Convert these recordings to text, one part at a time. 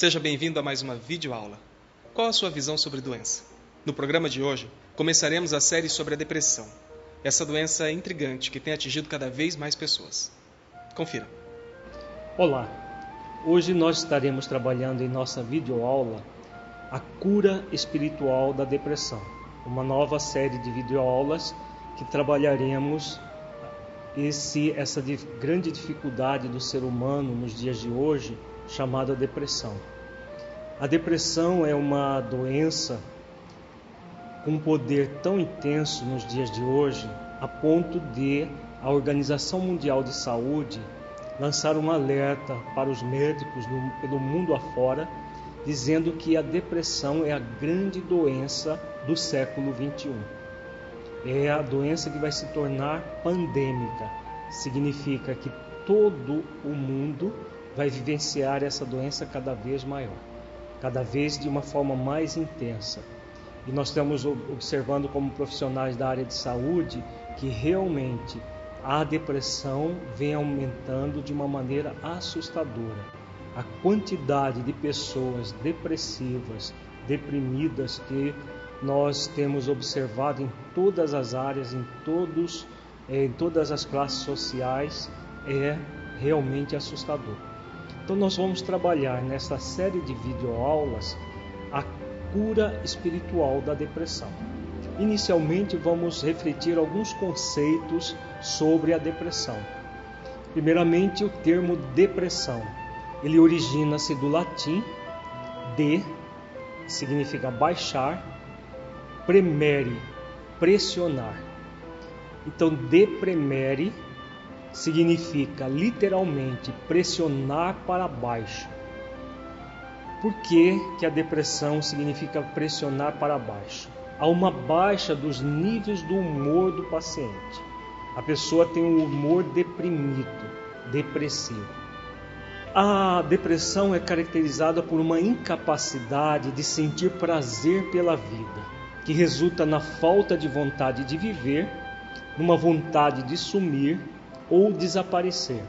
Seja bem-vindo a mais uma videoaula. Qual a sua visão sobre doença? No programa de hoje, começaremos a série sobre a depressão. Essa doença é intrigante que tem atingido cada vez mais pessoas. Confira. Olá, hoje nós estaremos trabalhando em nossa videoaula a cura espiritual da depressão, uma nova série de videoaulas que trabalharemos esse, essa grande dificuldade do ser humano nos dias de hoje, chamada depressão. A depressão é uma doença com um poder tão intenso nos dias de hoje, a ponto de a Organização Mundial de Saúde lançar um alerta para os médicos no, pelo mundo afora, dizendo que a depressão é a grande doença do século 21 é a doença que vai se tornar pandêmica. Significa que todo o mundo vai vivenciar essa doença cada vez maior, cada vez de uma forma mais intensa. E nós estamos observando como profissionais da área de saúde que realmente a depressão vem aumentando de uma maneira assustadora. A quantidade de pessoas depressivas, deprimidas que nós temos observado em todas as áreas, em todos, eh, em todas as classes sociais, é realmente assustador. Então nós vamos trabalhar nessa série de videoaulas a cura espiritual da depressão. Inicialmente vamos refletir alguns conceitos sobre a depressão. Primeiramente, o termo depressão. Ele origina-se do latim de significa baixar premere, pressionar. Então, depremere significa literalmente pressionar para baixo. Por que, que a depressão significa pressionar para baixo? Há uma baixa dos níveis do humor do paciente. A pessoa tem um humor deprimido, depressivo. A depressão é caracterizada por uma incapacidade de sentir prazer pela vida que resulta na falta de vontade de viver, numa vontade de sumir ou desaparecer.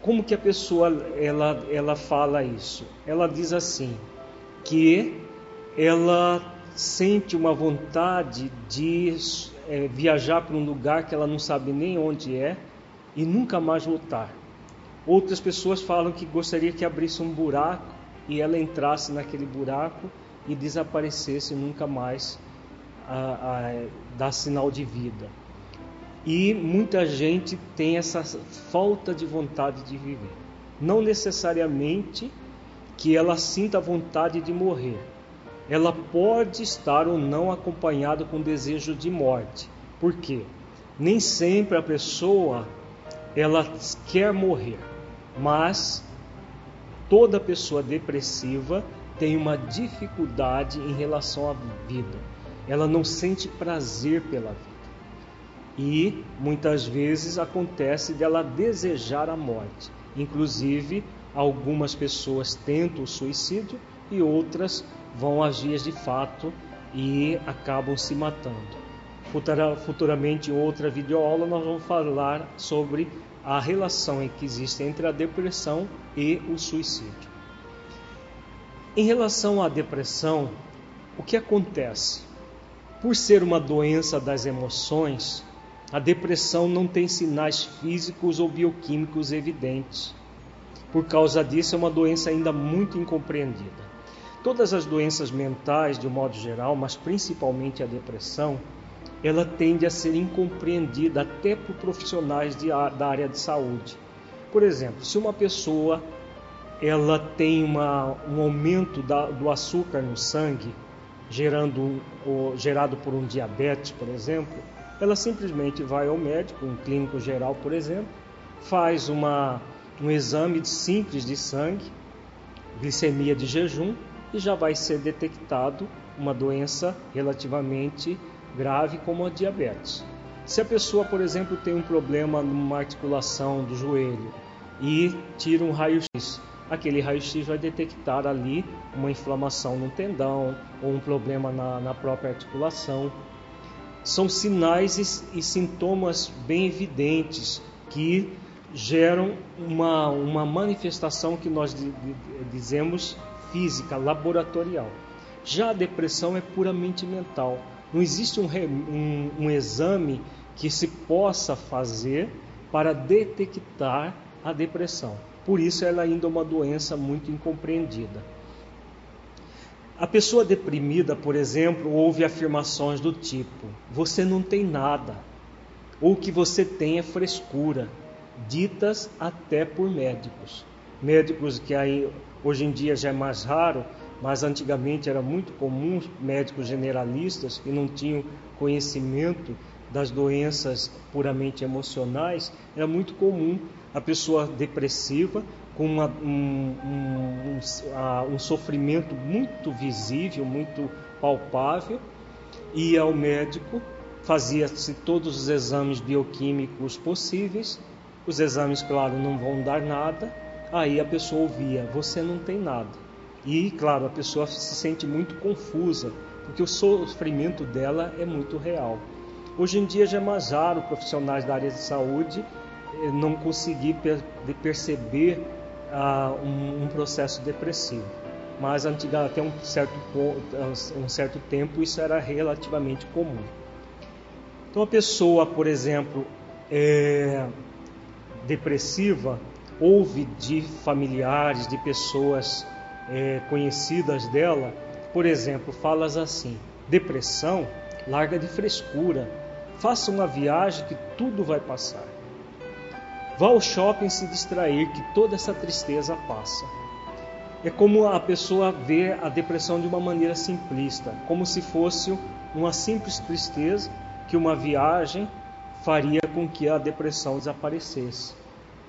Como que a pessoa ela, ela fala isso? Ela diz assim que ela sente uma vontade de é, viajar para um lugar que ela não sabe nem onde é e nunca mais voltar. Outras pessoas falam que gostaria que abrisse um buraco e ela entrasse naquele buraco e desaparecesse nunca mais a, a, dar sinal de vida. E muita gente tem essa falta de vontade de viver. Não necessariamente que ela sinta vontade de morrer. Ela pode estar ou não acompanhada com desejo de morte. Por quê? Nem sempre a pessoa ela quer morrer, mas toda pessoa depressiva tem uma dificuldade em relação à vida. Ela não sente prazer pela vida. E muitas vezes acontece dela desejar a morte. Inclusive, algumas pessoas tentam o suicídio e outras vão agir de fato e acabam se matando. Futuramente, em outra videoaula, nós vamos falar sobre a relação que existe entre a depressão e o suicídio. Em relação à depressão, o que acontece? Por ser uma doença das emoções, a depressão não tem sinais físicos ou bioquímicos evidentes. Por causa disso, é uma doença ainda muito incompreendida. Todas as doenças mentais, de um modo geral, mas principalmente a depressão, ela tende a ser incompreendida até por profissionais de, da área de saúde. Por exemplo, se uma pessoa ela tem uma, um aumento da, do açúcar no sangue, gerando, gerado por um diabetes, por exemplo, ela simplesmente vai ao médico, um clínico geral, por exemplo, faz uma, um exame simples de sangue, glicemia de jejum, e já vai ser detectado uma doença relativamente grave como a diabetes. Se a pessoa, por exemplo, tem um problema numa articulação do joelho e tira um raio-x, aquele raio-x vai detectar ali uma inflamação no tendão ou um problema na, na própria articulação. São sinais e, sintomas bem evidentes que geram uma, uma manifestação que nós dizemos física, laboratorial. Já a depressão é puramente mental. Não existe um, um, um exame que se possa fazer para detectar a depressão. Por isso, ela ainda é uma doença muito incompreendida. A pessoa deprimida, por exemplo, ouve afirmações do tipo: você não tem nada, ou que você tem é frescura, ditas até por médicos. Médicos que aí hoje em dia já é mais raro, mas antigamente era muito comum médicos generalistas que não tinham conhecimento das doenças puramente emocionais, era muito comum a pessoa depressiva com uma, um, um, um, um, sofrimento muito visível, muito palpável, ia ao médico, fazia-se todos os exames bioquímicos possíveis, os exames, claro, não vão dar nada, aí a pessoa ouvia: Você não tem nada. E, claro, a pessoa se sente muito confusa, porque o sofrimento dela é muito real. Hoje em dia já é mais raro profissionais da área de saúde eh, não conseguir perceber uh, um, um, processo depressivo. Mas antiga, até um certo, um certo tempo isso era relativamente comum. Então a pessoa, por exemplo, é, depressiva, ouve de familiares, de pessoas é, conhecidas dela, por exemplo, falas assim: depressão, larga de frescura, faça uma viagem que tudo vai passar. Vá ao shopping se distrair, que toda essa tristeza passa. É como a pessoa vê a depressão de uma maneira simplista, como se fosse uma simples tristeza que uma viagem faria com que a depressão desaparecesse.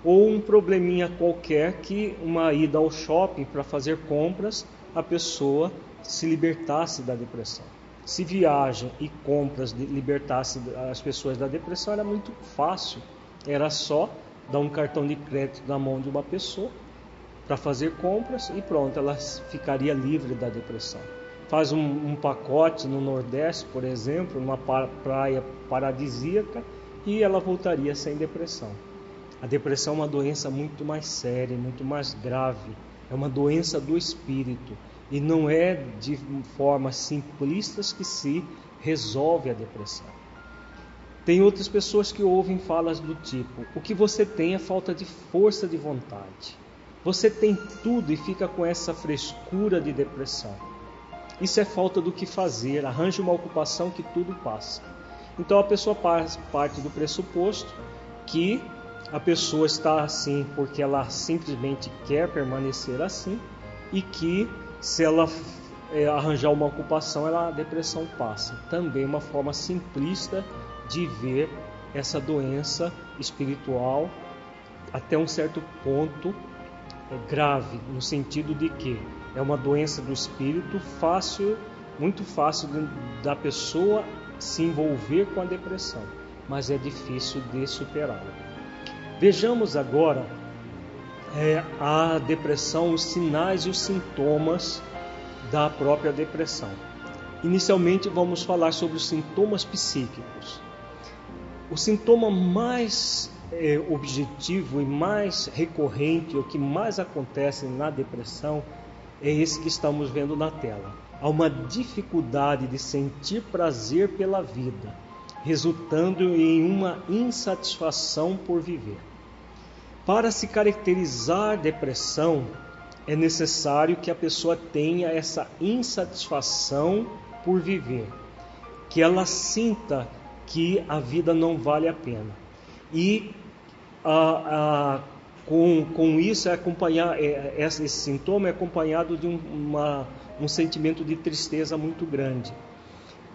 Ou um probleminha qualquer que uma ida ao shopping para fazer compras, a pessoa se libertasse da depressão. Se viagem e compras libertasse as pessoas da depressão, era muito fácil. Era só dar um cartão de crédito na mão de uma pessoa para fazer compras e pronto, ela ficaria livre da depressão. Faz um, um pacote no Nordeste, por exemplo, numa praia paradisíaca e ela voltaria sem depressão. A depressão é uma doença muito mais séria, muito mais grave. É uma doença do espírito e não é de formas simplistas que se resolve a depressão. Tem outras pessoas que ouvem falas do tipo: o que você tem é falta de força de vontade. Você tem tudo e fica com essa frescura de depressão. Isso é falta do que fazer, arranje uma ocupação que tudo passa. Então a pessoa parte do pressuposto que a pessoa está assim porque ela simplesmente quer permanecer assim e que se ela é, arranjar uma ocupação, ela, a depressão passa. Também uma forma simplista de ver essa doença espiritual até um certo ponto é, grave, no sentido de que é uma doença do espírito fácil, muito fácil da pessoa se envolver com a depressão, mas é difícil de superá-la. Vejamos agora é, a depressão, os sinais e os sintomas da própria depressão. Inicialmente vamos falar sobre os sintomas psíquicos. O sintoma mais é, objetivo e mais recorrente, o que mais acontece na depressão, é esse que estamos vendo na tela. Há uma dificuldade de sentir prazer pela vida, resultando em uma insatisfação por viver. Para se caracterizar depressão, é necessário que a pessoa tenha essa insatisfação por viver, que ela sinta que a vida não vale a pena. E a, a, com, com isso é acompanhar é, esse, esse sintoma é acompanhado de um, uma, um sentimento de tristeza muito grande.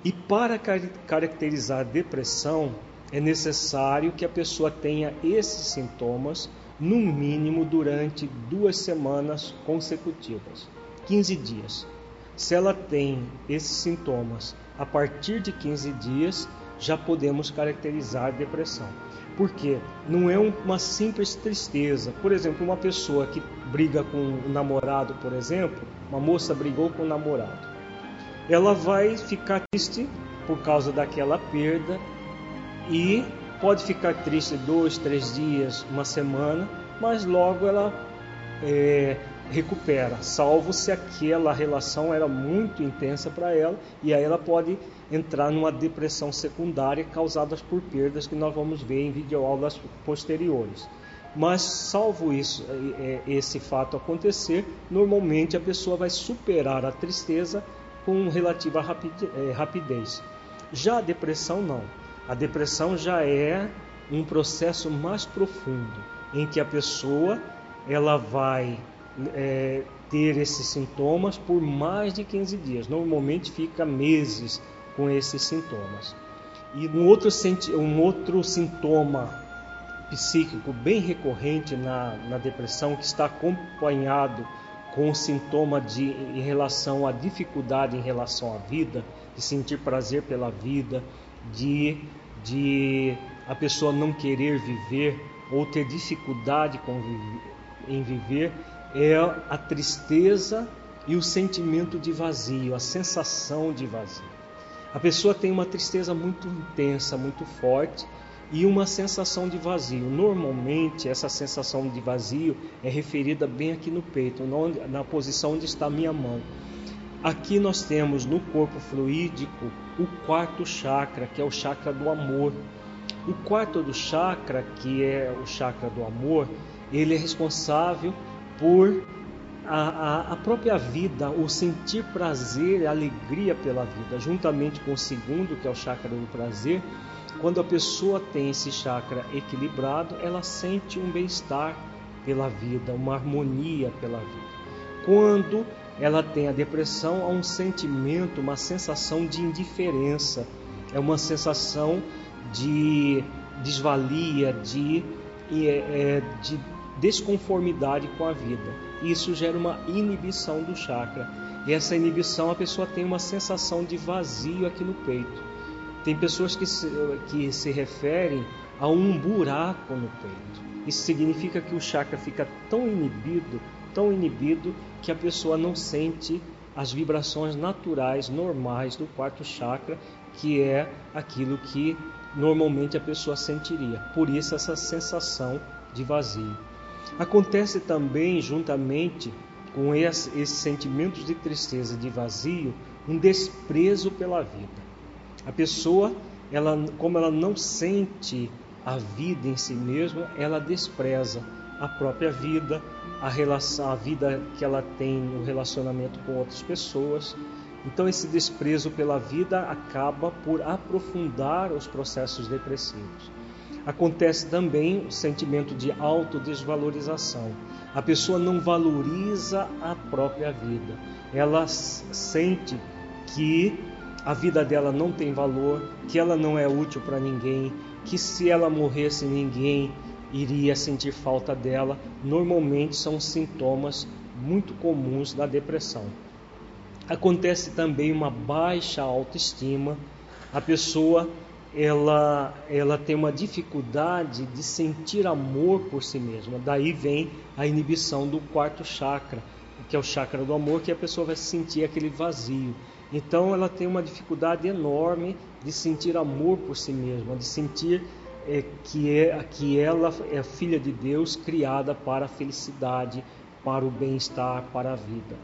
E para car caracterizar a depressão, é necessário que a pessoa tenha esses sintomas no mínimo durante duas semanas consecutivas, 15 dias. Se ela tem esses sintomas a partir de 15 dias, já podemos caracterizar depressão. Porque não é uma simples tristeza. Por exemplo, uma pessoa que briga com o namorado, por exemplo, uma moça brigou com o namorado. Ela vai ficar triste por causa daquela perda e pode ficar triste dois, três dias, uma semana, mas logo ela é, recupera, salvo se aquela relação era muito intensa para ela e aí ela pode entrar numa depressão secundária causada por perdas que nós vamos ver em videoaulas posteriores. Mas salvo isso, é, é, esse fato acontecer, normalmente a pessoa vai superar a tristeza com relativa é, rapidez. Já a depressão não. A depressão já é um processo mais profundo, em que a pessoa ela vai é, ter esses sintomas por mais de 15 dias. Normalmente fica meses com esses sintomas. E um outro, um outro sintoma psíquico bem recorrente na, na depressão, que está acompanhado com sintoma de em relação à dificuldade em relação à vida, de sentir prazer pela vida, de, de a pessoa não querer viver ou ter dificuldade com, em viver, é a tristeza e o sentimento de vazio, a sensação de vazio. A pessoa tem uma tristeza muito intensa, muito forte e uma sensação de vazio. Normalmente, essa sensação de vazio é referida bem aqui no peito, na posição onde está a minha mão. Aqui nós temos no corpo fluídico o quarto chakra, que é o chakra do amor. O quarto do chakra, que é o chakra do amor, ele é responsável por a, a, a, própria vida, o sentir prazer, alegria pela vida, juntamente com o segundo, que é o chakra do prazer, quando a pessoa tem esse chakra equilibrado, ela sente um bem-estar pela vida, uma harmonia pela vida. Quando ela tem a depressão, há um sentimento, uma sensação de indiferença, é uma sensação de desvalia, de, é, de desconformidade com a vida. Isso gera uma inibição do chakra. E essa inibição, a pessoa tem uma sensação de vazio aqui no peito. Tem pessoas que se, que se referem a um buraco no peito. Isso significa que o chakra fica tão inibido, tão inibido, que a pessoa não sente as vibrações naturais, normais do quarto chakra, que é aquilo que normalmente a pessoa sentiria. Por isso, essa sensação de vazio. Acontece também, juntamente com esses sentimentos de tristeza, de vazio, um desprezo pela vida. A pessoa, ela, como ela não sente a vida em si mesma, ela despreza a própria vida, a relação, a vida que ela tem no relacionamento com outras pessoas. Então esse desprezo pela vida acaba por aprofundar os processos depressivos acontece também o sentimento de autodesvalorização. A pessoa não valoriza a própria vida. Ela sente que a vida dela não tem valor, que ela não é útil para ninguém, que se ela morresse ninguém iria sentir falta dela. Normalmente são sintomas muito comuns da depressão. Acontece também uma baixa autoestima. A pessoa ela, ela tem uma dificuldade de sentir amor por si mesma. Daí vem a inibição do quarto chakra, que é o chakra do amor, que a pessoa vai sentir aquele vazio. Então ela tem uma dificuldade enorme de sentir amor por si mesma, de sentir é, que, é, que ela é filha de Deus, criada para a felicidade, para o bem-estar, para a vida.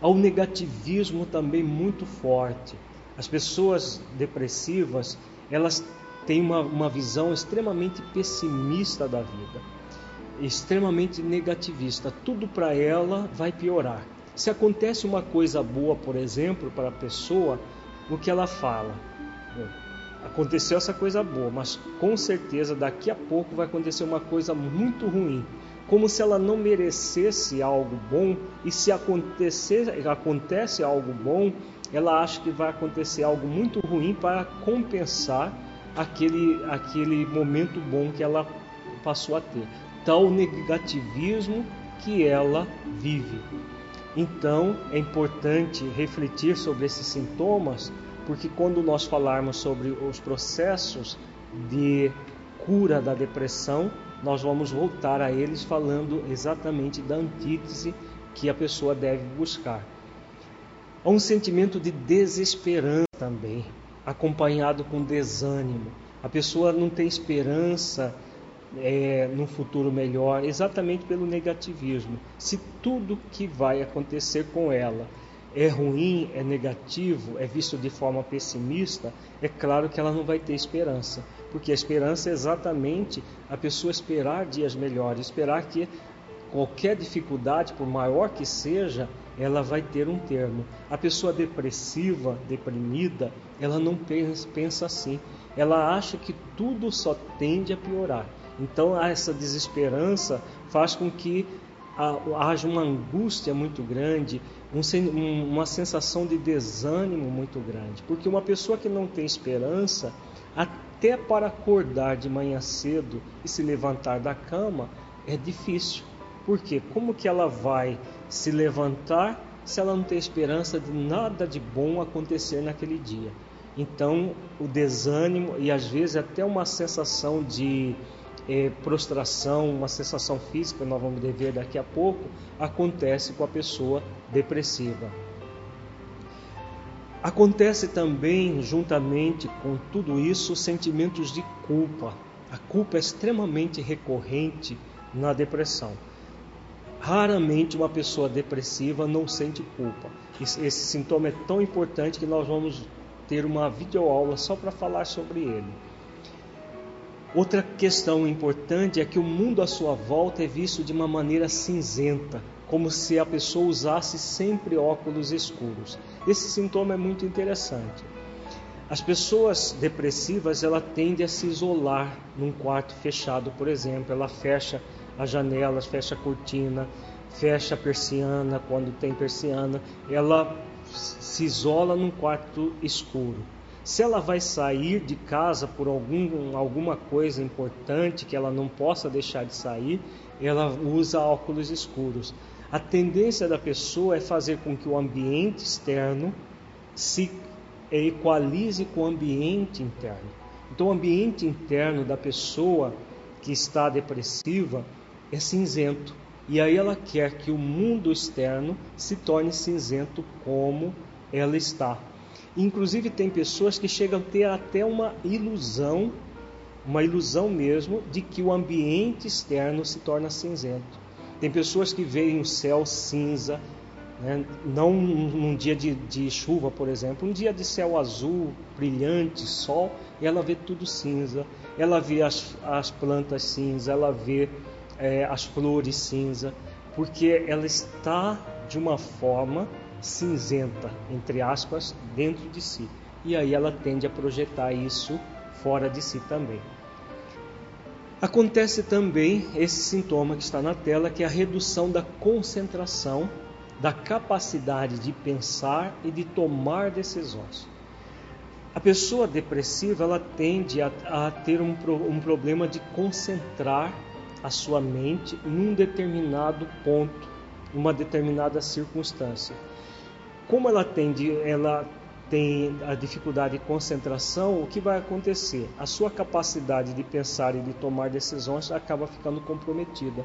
Há um negativismo também muito forte. As pessoas depressivas elas têm uma, uma visão extremamente pessimista da vida, extremamente negativista. Tudo para ela vai piorar. Se acontece uma coisa boa, por exemplo, para a pessoa, o que ela fala? Aconteceu essa coisa boa, mas com certeza daqui a pouco vai acontecer uma coisa muito ruim como se ela não merecesse algo bom, e se acontecer, acontece algo bom, ela acha que vai acontecer algo muito ruim para compensar aquele, aquele momento bom que ela passou a ter. Tal negativismo que ela vive. Então é importante refletir sobre esses sintomas, porque quando nós falarmos sobre os processos de cura da depressão, nós vamos voltar a eles falando exatamente da antítese que a pessoa deve buscar. Há um sentimento de desesperança também, acompanhado com desânimo. A pessoa não tem esperança é, num futuro melhor, exatamente pelo negativismo. Se tudo que vai acontecer com ela é ruim, é negativo, é visto de forma pessimista, é claro que ela não vai ter esperança. Porque a esperança é exatamente a pessoa esperar dias melhores, esperar que qualquer dificuldade, por maior que seja, ela vai ter um termo. A pessoa depressiva, deprimida, ela não pensa assim. Ela acha que tudo só tende a piorar. Então, essa desesperança faz com que haja uma angústia muito grande, uma sensação de desânimo muito grande. Porque uma pessoa que não tem esperança, até para acordar de manhã cedo e se levantar da cama, é difícil. Porque como que ela vai se levantar se ela não tem esperança de nada de bom acontecer naquele dia? Então, o desânimo e às vezes até uma sensação de é, prostração, uma sensação física, nós vamos ver daqui a pouco, acontece com a pessoa depressiva. Acontece também, juntamente com tudo isso, sentimentos de culpa. A culpa é extremamente recorrente na depressão. Raramente uma pessoa depressiva não sente culpa. Esse sintoma é tão importante que nós vamos ter uma videoaula só para falar sobre ele. Outra questão importante é que o mundo à sua volta é visto de uma maneira cinzenta, como se a pessoa usasse sempre óculos escuros. Esse sintoma é muito interessante. As pessoas depressivas, ela tende a se isolar num quarto fechado, por exemplo, ela fecha as janelas, fecha a cortina, fecha a persiana quando tem persiana, ela se isola num quarto escuro. Se ela vai sair de casa por algum, alguma coisa importante que ela não possa deixar de sair, ela usa óculos escuros. A tendência da pessoa é fazer com que o ambiente externo se equalize com o ambiente interno. Então, o ambiente interno da pessoa que está depressiva é cinzento. E aí ela quer que o mundo externo se torne cinzento como ela está. Inclusive tem pessoas que chegam a ter até uma ilusão, uma ilusão mesmo, de que o ambiente externo se torna cinzento. Tem pessoas que veem o céu cinza, né? não num dia de, de, chuva, por exemplo, um dia de céu azul, brilhante, sol, e ela vê tudo cinza, ela vê as, as plantas cinza, ela vê é, as flores cinza, porque ela está de uma forma cinzenta, entre aspas, dentro de si. E aí ela tende a projetar isso fora de si também. Acontece também esse sintoma que está na tela, que é a redução da concentração, da capacidade de pensar e de tomar decisões. A pessoa depressiva ela tende a, a ter um, um problema de concentrar a sua mente num determinado ponto, numa determinada circunstância. Como ela tem, ela tem a dificuldade de concentração, o que vai acontecer? A sua capacidade de pensar e de tomar decisões acaba ficando comprometida.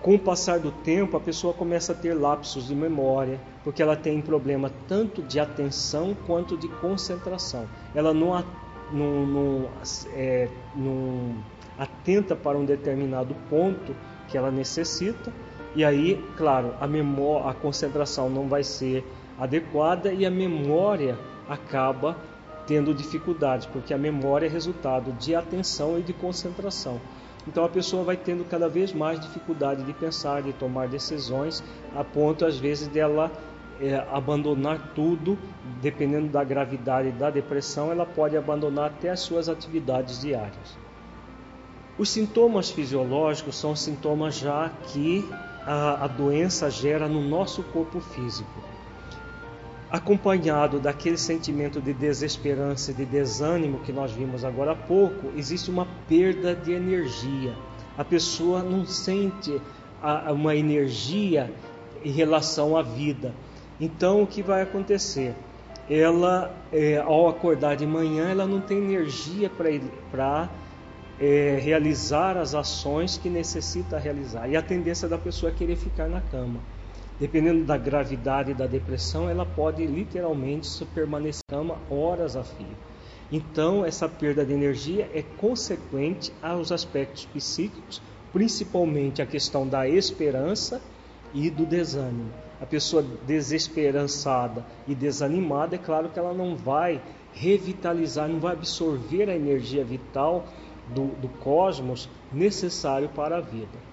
Com o passar do tempo, a pessoa começa a ter lapsos de memória, porque ela tem problema tanto de atenção quanto de concentração. Ela não, não, não, é, não atenta para um determinado ponto que ela necessita, e aí, claro, a memória, a concentração não vai ser adequada e a memória acaba tendo dificuldades, porque a memória é resultado de atenção e de concentração. Então a pessoa vai tendo cada vez mais dificuldade de pensar, de tomar decisões, a ponto às vezes dela é, abandonar tudo, dependendo da gravidade da depressão, ela pode abandonar até as suas atividades diárias. Os sintomas fisiológicos são sintomas já que a, a doença gera no nosso corpo físico acompanhado daquele sentimento de desesperança e de desânimo que nós vimos agora há pouco, existe uma perda de energia. A pessoa não sente uma energia em relação à vida. Então, o que vai acontecer? Ela, é, ao acordar de manhã, ela não tem energia para é, realizar as ações que necessita realizar. E a tendência da pessoa é querer ficar na cama dependendo da gravidade da depressão, ela pode literalmente permanecer cama horas a fio. Então, essa perda de energia é consequente aos aspectos psíquicos, principalmente a questão da esperança e do desânimo. A pessoa desesperançada e desanimada, é claro que ela não vai revitalizar, não vai absorver a energia vital do, do cosmos necessário para a vida.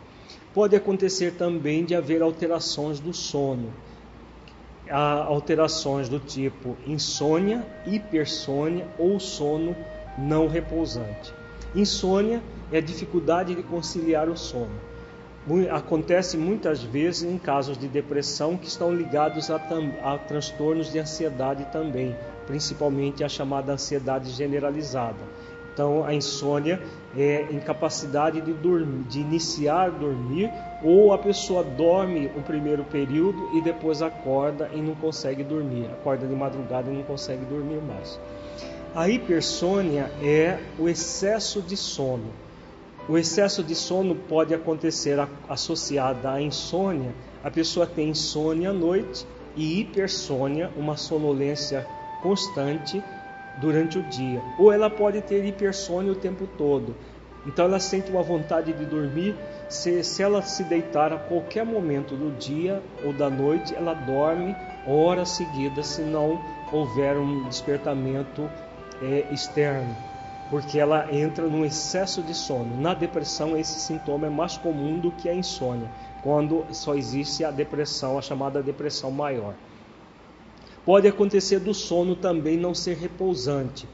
Pode acontecer também de haver alterações do sono. Há alterações do tipo insônia, hipersônia ou sono não repousante. Insônia é a dificuldade de conciliar o sono. Acontece muitas vezes em casos de depressão que estão ligados a, a transtornos de ansiedade também, principalmente a chamada ansiedade generalizada. Então, a insônia é incapacidade de dormir, de iniciar dormir, ou a pessoa dorme o primeiro período e depois acorda e não consegue dormir, acorda de madrugada e não consegue dormir mais. A hipersônia é o excesso de sono. O excesso de sono pode acontecer associada à insônia. A pessoa tem insônia à noite e hipersônia, uma sonolência constante durante o dia. Ou ela pode ter hipersônia o tempo todo. Então ela sente uma vontade de dormir. Se, se ela se deitar a qualquer momento do dia ou da noite, ela dorme horas seguidas se não houver um despertamento é, externo, porque ela entra num excesso de sono. Na depressão, esse sintoma é mais comum do que a insônia, quando só existe a depressão, a chamada depressão maior. Pode acontecer do sono também não ser repousante.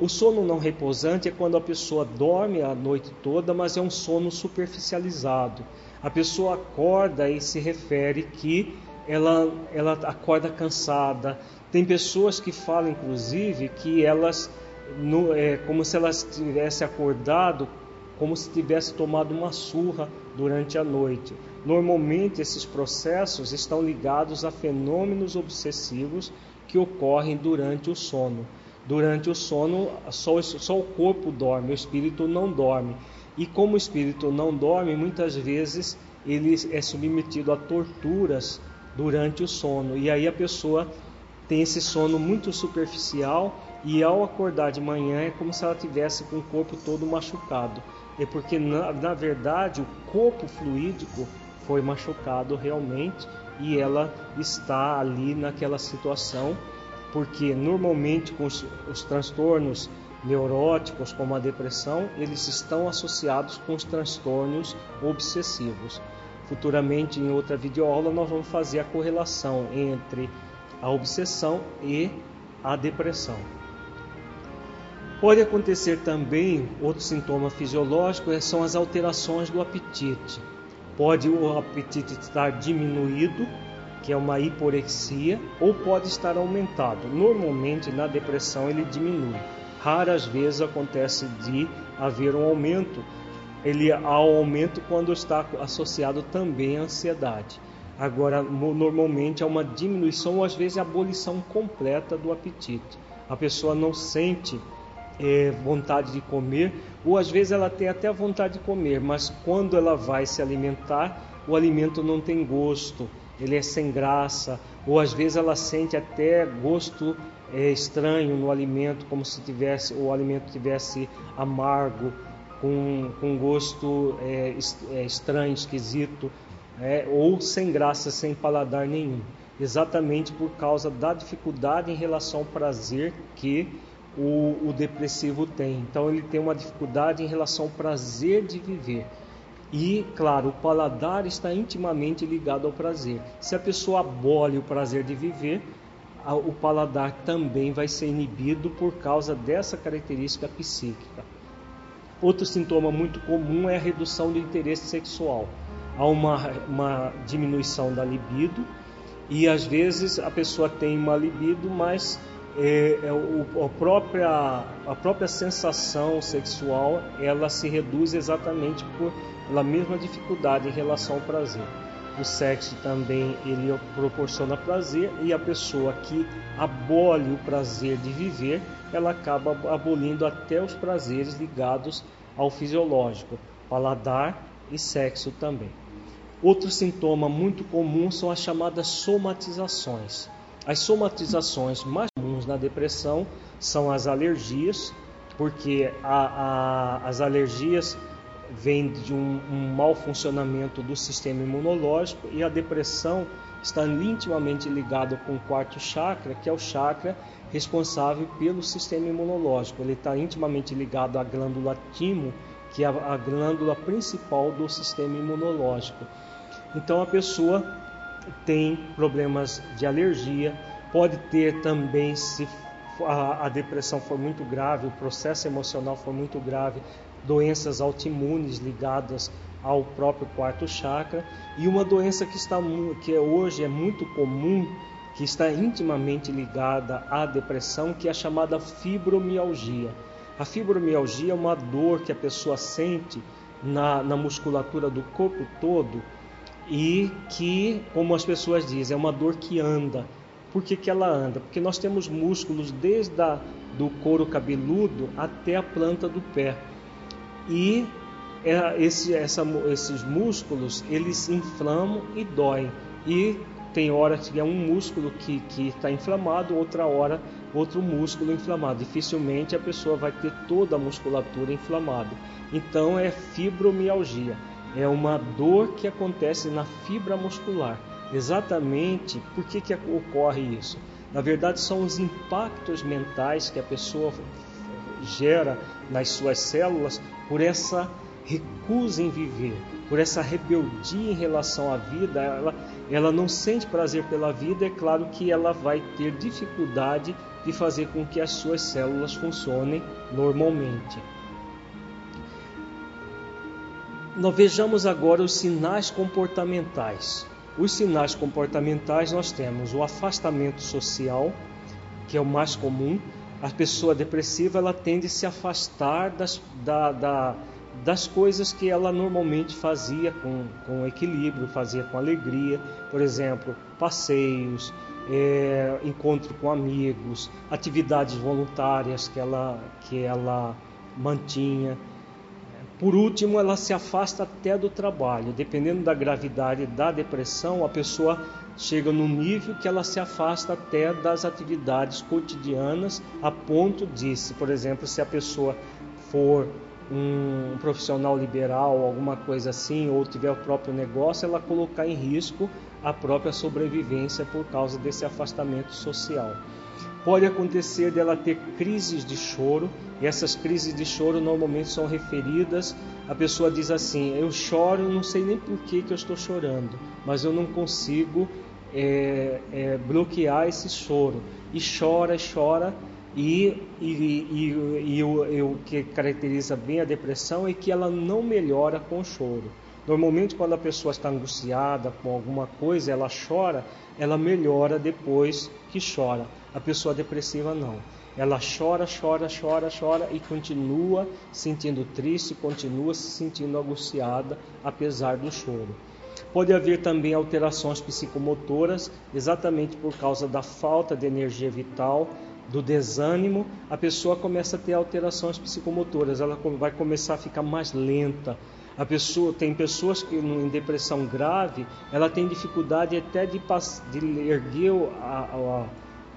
O sono não repousante é quando a pessoa dorme a noite toda, mas é um sono superficializado. A pessoa acorda e se refere que ela, ela acorda cansada. Tem pessoas que falam, inclusive, que elas, no, é como se elas tivessem acordado, como se tivesse tomado uma surra durante a noite. Normalmente, esses processos estão ligados a fenômenos obsessivos que ocorrem durante o sono. Durante o sono, só, só o corpo dorme, o espírito não dorme. E como o espírito não dorme, muitas vezes ele é submetido a torturas durante o sono. E aí a pessoa tem esse sono muito superficial e ao acordar de manhã é como se ela tivesse com o corpo todo machucado. É porque na, na verdade o corpo fluídico foi machucado realmente e ela está ali naquela situação, porque normalmente com os, os transtornos neuróticos, como a depressão, eles estão associados com os transtornos obsessivos. Futuramente, em outra videoaula, nós vamos fazer a correlação entre a obsessão e a depressão. Pode acontecer também outro sintoma fisiológico são as alterações do apetite. Pode o apetite estar diminuído, que é uma hiporexia, ou pode estar aumentado. Normalmente na depressão ele diminui. Raras vezes acontece de haver um aumento. Ele há um aumento quando está associado também à ansiedade. Agora, normalmente há uma diminuição ou às vezes abolição completa do apetite. A pessoa não sente é, vontade de comer, ou às vezes ela tem até vontade de comer, mas quando ela vai se alimentar, o alimento não tem gosto, ele é sem graça, ou às vezes ela sente até gosto é, estranho no alimento, como se tivesse o alimento tivesse amargo, com, com gosto é, é estranho, esquisito, é, ou sem graça, sem paladar nenhum, exatamente por causa da dificuldade em relação ao prazer que o, o depressivo tem. Então ele tem uma dificuldade em relação ao prazer de viver. E, claro, o paladar está intimamente ligado ao prazer. Se a pessoa abole o prazer de viver, o paladar também vai ser inibido por causa dessa característica psíquica. Outro sintoma muito comum é a redução do interesse sexual. Há uma, uma diminuição da libido e às vezes a pessoa tem uma libido, mas é, é o, a, própria, a própria sensação sexual ela se reduz exatamente por pela mesma dificuldade em relação ao prazer. O sexo também ele proporciona prazer e a pessoa que abole o prazer de viver, ela acaba abolindo até os prazeres ligados ao fisiológico, paladar e sexo também. Outro sintoma muito comum são as chamadas somatizações. As somatizações mais na depressão são as alergias, porque a, a, as alergias vêm de um, um mau funcionamento do sistema imunológico e a depressão está intimamente ligada com o quarto chakra, que é o chakra responsável pelo sistema imunológico. Ele está intimamente ligado à glândula timo, que é a, glândula principal do sistema imunológico. Então a pessoa tem problemas de alergia, pode ter também se a, a depressão for muito grave, o processo emocional for muito grave, doenças autoimunes ligadas ao próprio quarto chakra e uma doença que está que hoje é muito comum, que está intimamente ligada à depressão, que é a chamada fibromialgia. A fibromialgia é uma dor que a pessoa sente na, na musculatura do corpo todo e que, como as pessoas dizem, é uma dor que anda. Por que, que ela anda? Porque nós temos músculos desde a, do couro cabeludo até a planta do pé. E é, esse, essa, esses músculos, eles inflamam e doem. E tem hora que é um músculo que está inflamado, outra hora outro músculo inflamado. Dificilmente a pessoa vai ter toda a musculatura inflamada. Então é fibromialgia. É uma dor que acontece na fibra muscular. Exatamente por que, que ocorre isso? Na verdade, são os impactos mentais que a pessoa gera nas suas células por essa recusa em viver, por essa rebeldia em relação à vida. Ela, ela não sente prazer pela vida, é claro que ela vai ter dificuldade de fazer com que as suas células funcionem normalmente. Nós vejamos agora os sinais comportamentais. Os sinais comportamentais nós temos o afastamento social, que é o mais comum. A pessoa depressiva ela tende a se afastar das, da, da, das coisas que ela normalmente fazia com, com equilíbrio, fazia com alegria, por exemplo, passeios, é, encontro com amigos, atividades voluntárias que ela, que ela mantinha. Por último, ela se afasta até do trabalho. Dependendo da gravidade da depressão, a pessoa chega num nível que ela se afasta até das atividades cotidianas, a ponto de, por exemplo, se a pessoa for um profissional liberal, alguma coisa assim, ou tiver o próprio negócio, ela colocar em risco a própria sobrevivência por causa desse afastamento social. Pode acontecer dela ter crises de choro, e essas crises de choro normalmente são referidas. A pessoa diz assim: Eu choro, não sei nem por que, que eu estou chorando, mas eu não consigo é, é, bloquear esse choro. E chora, chora, e, e, e, e o, o, que caracteriza bem a depressão é que ela não melhora com o choro. Normalmente, quando a pessoa está angustiada com alguma coisa, ela chora, ela melhora depois que chora. A pessoa depressiva não. Ela chora, chora, chora, chora e continua sentindo triste, continua se sentindo angustiada apesar do choro. Pode haver também alterações psicomotoras, exatamente por causa da falta de energia vital, do desânimo, a pessoa começa a ter alterações psicomotoras, ela vai começar a ficar mais lenta. A pessoa tem pessoas que em depressão grave, ela tem dificuldade até de, de erguer a, a,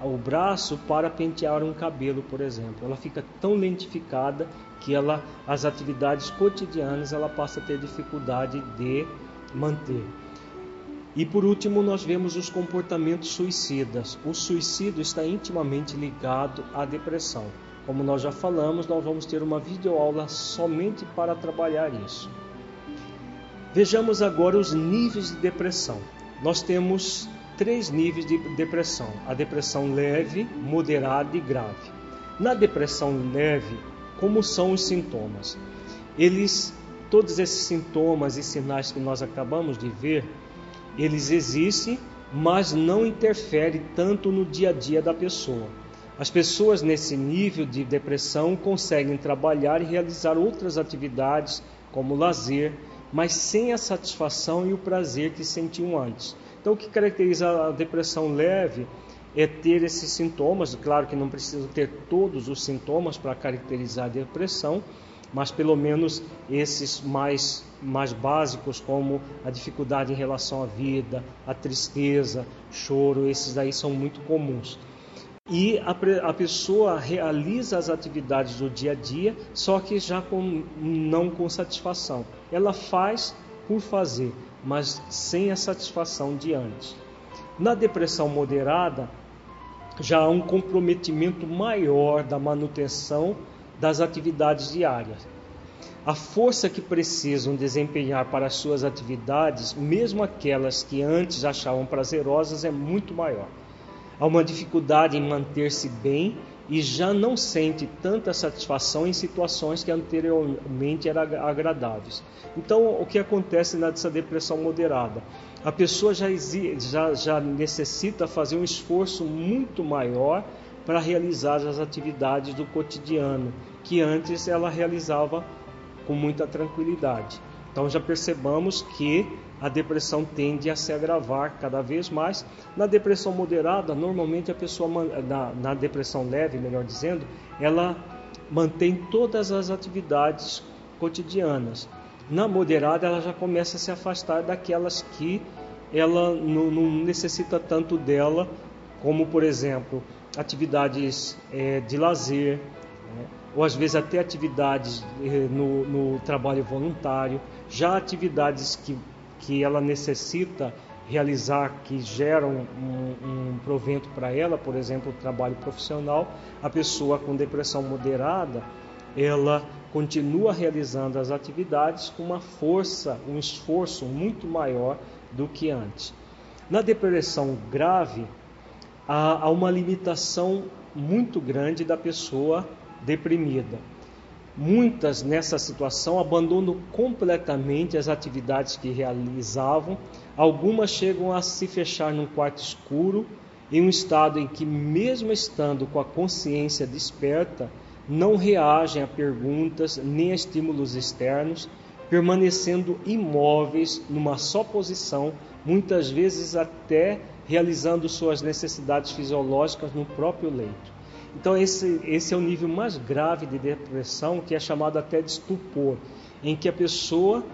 o braço para pentear um cabelo, por exemplo. Ela fica tão lentificada que ela, as atividades cotidianas ela passa a ter dificuldade de manter. E por último, nós vemos os comportamentos suicidas. O suicídio está intimamente ligado à depressão. Como nós já falamos, nós vamos ter uma videoaula somente para trabalhar isso. Vejamos agora os níveis de depressão. Nós temos três níveis de depressão: a depressão leve, moderada e grave. Na depressão leve, como são os sintomas? Eles, todos esses sintomas e sinais que nós acabamos de ver, eles existem, mas não interferem tanto no dia a dia da pessoa. As pessoas nesse nível de depressão conseguem trabalhar e realizar outras atividades, como lazer, mas sem a satisfação e o prazer que sentiam antes. Então, o que caracteriza a depressão leve é ter esses sintomas. Claro que não precisa ter todos os sintomas para caracterizar a depressão, mas pelo menos esses mais, mais básicos, como a dificuldade em relação à vida, a tristeza, choro, esses aí são muito comuns. e a, a, pessoa realiza as atividades do dia a dia, só que já com, não com satisfação. Ela faz por fazer, mas sem a satisfação de antes. Na depressão moderada, já há um comprometimento maior da manutenção das atividades diárias. A força que precisam desempenhar para as suas atividades, mesmo aquelas que antes achavam prazerosas, é muito maior. Há uma dificuldade em manter-se bem e já não sente tanta satisfação em situações que anteriormente eram agradáveis. Então, o que acontece nessa depressão moderada? A pessoa já, já, já necessita fazer um esforço muito maior para realizar as atividades do cotidiano, que antes ela realizava com muita tranquilidade. Então já percebamos que a depressão tende a se agravar cada vez mais. Na depressão moderada, normalmente a pessoa, na, na depressão leve, melhor dizendo, ela mantém todas as atividades cotidianas. Na moderada, ela já começa a se afastar daquelas que ela não, não necessita tanto dela, como, por exemplo, atividades é, de lazer, né? ou às vezes até atividades é, no, no trabalho voluntário, já atividades que que ela necessita realizar que geram um, um provento para ela, por exemplo, o trabalho profissional, a pessoa com depressão moderada, ela continua realizando as atividades com uma força, um esforço muito maior do que antes. Na depressão grave, há uma limitação muito grande da pessoa deprimida. Muitas nessa situação abandonam completamente as atividades que realizavam, algumas chegam a se fechar num quarto escuro, em um estado em que, mesmo estando com a consciência desperta, não reagem a perguntas nem a estímulos externos, permanecendo imóveis numa só posição, muitas vezes até realizando suas necessidades fisiológicas no próprio leito. Então, esse, esse é o nível mais grave de depressão, que é chamado até de estupor, em que a pessoa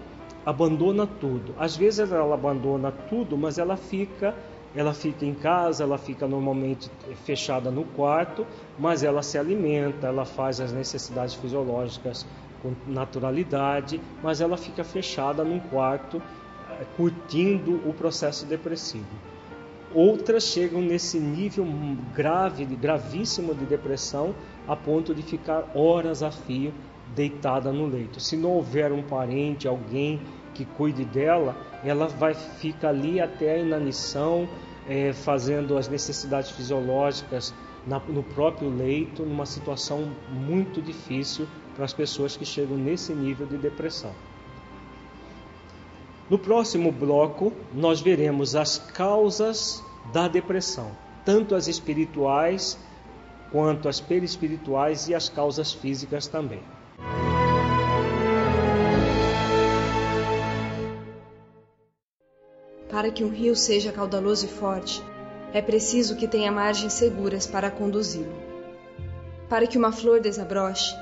abandona tudo. Às vezes ela abandona tudo, mas ela fica, ela fica em casa, ela fica normalmente fechada no quarto, mas ela se alimenta, ela faz as necessidades fisiológicas com naturalidade, mas ela fica fechada num quarto, eh, curtindo o processo depressivo. Outras chegam nesse nível grave, gravíssimo de depressão, a ponto de ficar horas a fio deitada no leito. Se não houver um parente, alguém que cuide dela, ela vai ficar ali até a inanição, é, fazendo as necessidades fisiológicas na, no próprio leito, numa situação muito difícil para as pessoas que chegam nesse nível de depressão. No próximo bloco, nós veremos as causas da depressão, tanto as espirituais quanto as perispirituais e as causas físicas também. Para que um rio seja caudaloso e forte, é preciso que tenha margens seguras para conduzi-lo. Para que uma flor desabroche,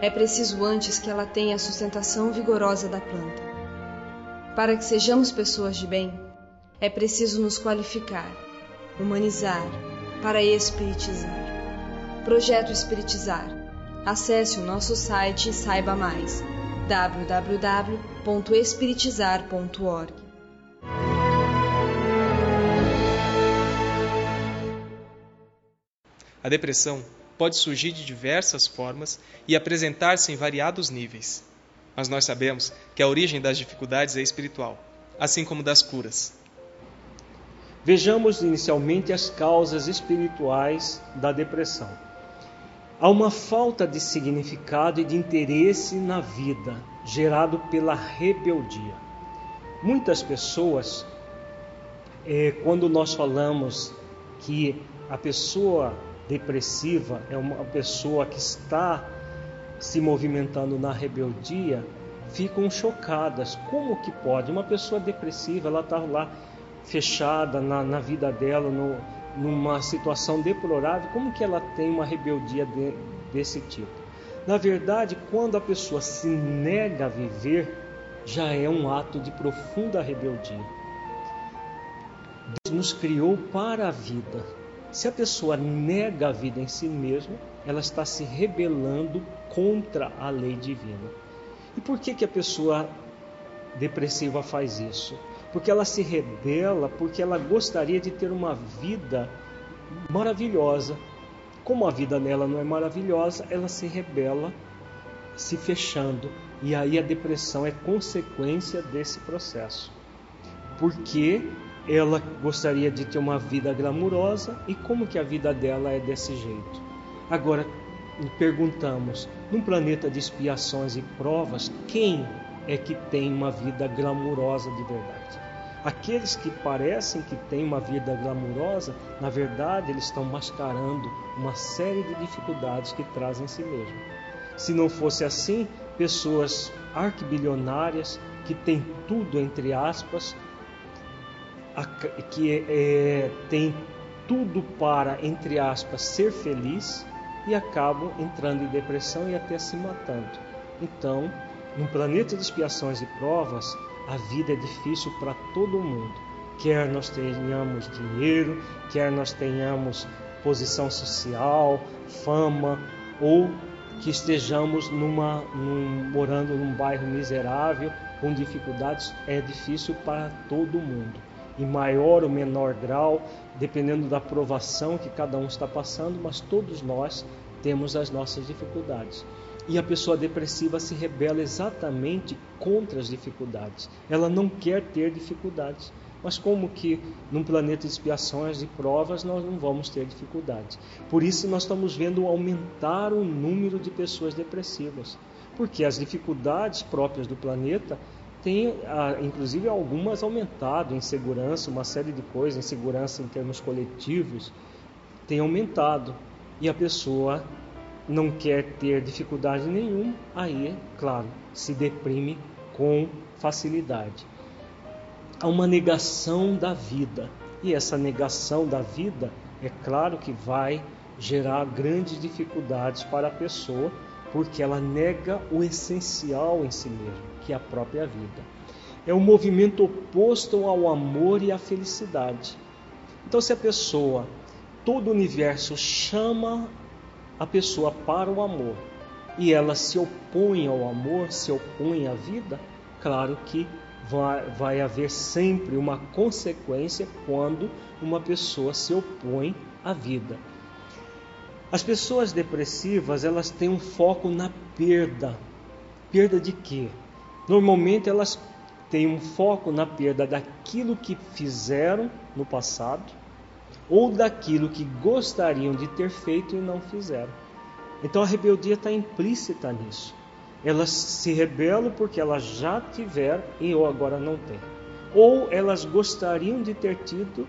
é preciso antes que ela tenha a sustentação vigorosa da planta. Para que sejamos pessoas de bem, é preciso nos qualificar, humanizar, para espiritizar. Projeto Espiritizar. Acesse o nosso site e saiba mais. www.espiritizar.org A depressão pode surgir de diversas formas e apresentar-se em variados níveis. Mas nós sabemos que a origem das dificuldades é espiritual, assim como das curas. Vejamos inicialmente as causas espirituais da depressão. Há uma falta de significado e de interesse na vida, gerado pela rebeldia. Muitas pessoas, é, quando nós falamos que a pessoa depressiva é uma pessoa que está se movimentando na rebeldia, ficam chocadas. Como que pode? Uma pessoa depressiva, ela está lá fechada na, na vida dela, no, numa situação deplorável, como que ela tem uma rebeldia de, desse tipo? Na verdade, quando a pessoa se nega a viver, já é um ato de profunda rebeldia. Deus nos criou para a vida. Se a pessoa nega a vida em si mesma, ela está se rebelando contra a lei divina. E por que, que a pessoa depressiva faz isso? Porque ela se rebela, porque ela gostaria de ter uma vida maravilhosa. Como a vida dela não é maravilhosa, ela se rebela, se fechando. E aí a depressão é consequência desse processo. Porque ela gostaria de ter uma vida glamurosa e como que a vida dela é desse jeito. Agora perguntamos, num planeta de expiações e provas, quem é que tem uma vida glamurosa de verdade? Aqueles que parecem que têm uma vida glamurosa, na verdade, eles estão mascarando uma série de dificuldades que trazem em si mesmo. Se não fosse assim, pessoas arquibilionárias que têm tudo entre aspas, que é, tem tudo para, entre aspas, ser feliz e acabam entrando em depressão e até se matando. Então, num planeta de expiações e provas, a vida é difícil para todo mundo. Quer nós tenhamos dinheiro, quer nós tenhamos posição social, fama, ou que estejamos numa, num, morando num bairro miserável, com dificuldades, é difícil para todo mundo em maior ou menor grau, dependendo da provação que cada um está passando, mas todos nós temos as nossas dificuldades. E a pessoa depressiva se rebela exatamente contra as dificuldades. Ela não quer ter dificuldades. Mas como que num planeta de expiações e provas nós não vamos ter dificuldades? Por isso nós estamos vendo aumentar o número de pessoas depressivas. Porque as dificuldades próprias do planeta tem ah, inclusive algumas aumentado, insegurança, uma série de coisas, insegurança em termos coletivos, tem aumentado. E a pessoa não quer ter dificuldade nenhuma, aí, claro, se deprime com facilidade. Há uma negação da vida, e essa negação da vida, é claro que vai gerar grandes dificuldades para a pessoa, porque ela nega o essencial em si mesma que a própria vida. É um movimento oposto ao amor e à felicidade. Então, se a pessoa, todo o universo chama a pessoa para o amor e ela se opõe ao amor, se opõe à vida, claro que vai, vai haver sempre uma consequência quando uma pessoa se opõe à vida. As pessoas depressivas, elas têm um foco na perda. Perda de quê? Normalmente elas têm um foco na perda daquilo que fizeram no passado ou daquilo que gostariam de ter feito e não fizeram. Então a rebeldia está implícita nisso. Elas se rebelam porque elas já tiveram e ou agora não têm. Ou elas gostariam de ter tido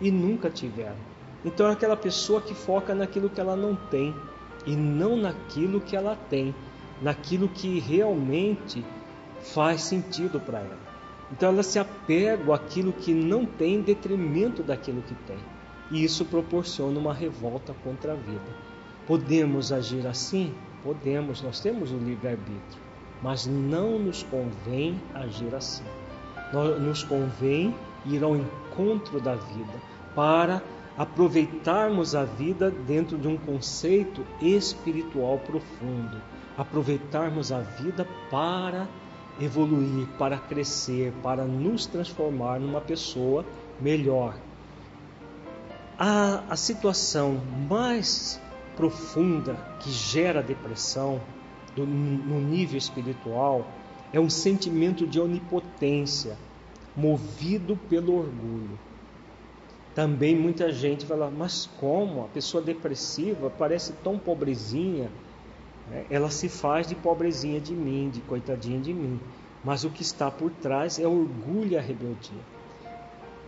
e nunca tiveram. Então é aquela pessoa que foca naquilo que ela não tem e não naquilo que ela tem, naquilo que realmente faz sentido para ela. Então ela se apega àquilo que não tem em detrimento daquilo que tem. E isso proporciona uma revolta contra a vida. Podemos agir assim? Podemos, nós temos o livre-arbítrio, mas não nos convém agir assim. Nos convém ir ao encontro da vida para aproveitarmos a vida dentro de um conceito espiritual profundo, aproveitarmos a vida para evoluir, para crescer, para nos transformar numa pessoa melhor. A, a situação mais profunda que gera depressão do, no nível espiritual é um sentimento de onipotência, movido pelo orgulho. Também muita gente fala, mas como? A pessoa depressiva parece tão pobrezinha, né? ela se faz de pobrezinha de mim, de coitadinha de mim. Mas o que está por trás é orgulho e a rebeldia.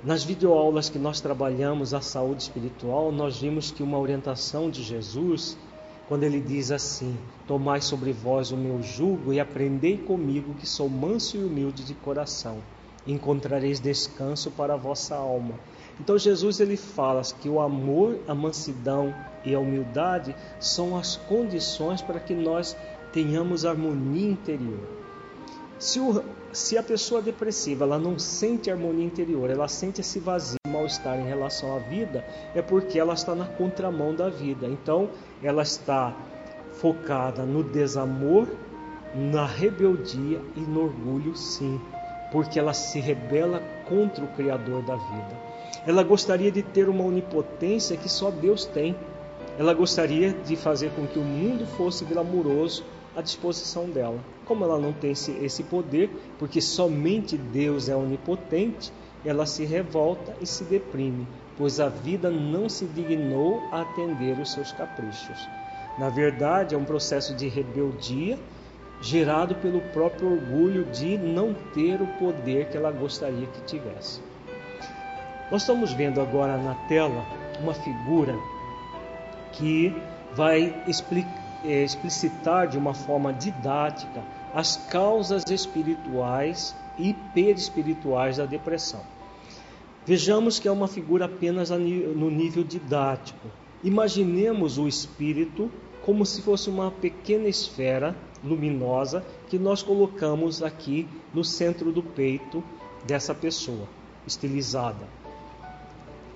Nas videoaulas que nós trabalhamos a saúde espiritual, nós vimos que uma orientação de Jesus, quando ele diz assim: Tomai sobre vós o meu jugo e aprendei comigo, que sou manso e humilde de coração, encontrareis descanso para a vossa alma. Então Jesus ele fala que o amor, a mansidão e a humildade são as condições para que nós tenhamos harmonia interior. Se, o, se a pessoa depressiva ela não sente harmonia interior, ela sente esse vazio, mal mal-estar em relação à vida, é porque ela está na contramão da vida. Então, ela está focada no desamor, na rebeldia e no orgulho, sim, porque ela se rebela contra o Criador da vida. Ela gostaria de ter uma onipotência que só Deus tem. Ela gostaria de fazer com que o mundo fosse glamuroso à disposição dela. Como ela não tem esse, esse poder, porque somente Deus é onipotente, ela se revolta e se deprime, pois a vida não se dignou a atender os seus caprichos. Na verdade, é um processo de rebeldia gerado pelo próprio orgulho de não ter o poder que ela gostaria que tivesse. Nós estamos vendo agora na tela uma figura que vai é, explicitar de uma forma didática as causas espirituais e perispirituais da depressão. Vejamos que é uma figura apenas no nível didático. Imaginemos o espírito como se fosse uma pequena esfera luminosa que nós colocamos aqui no centro do peito dessa pessoa, estilizada.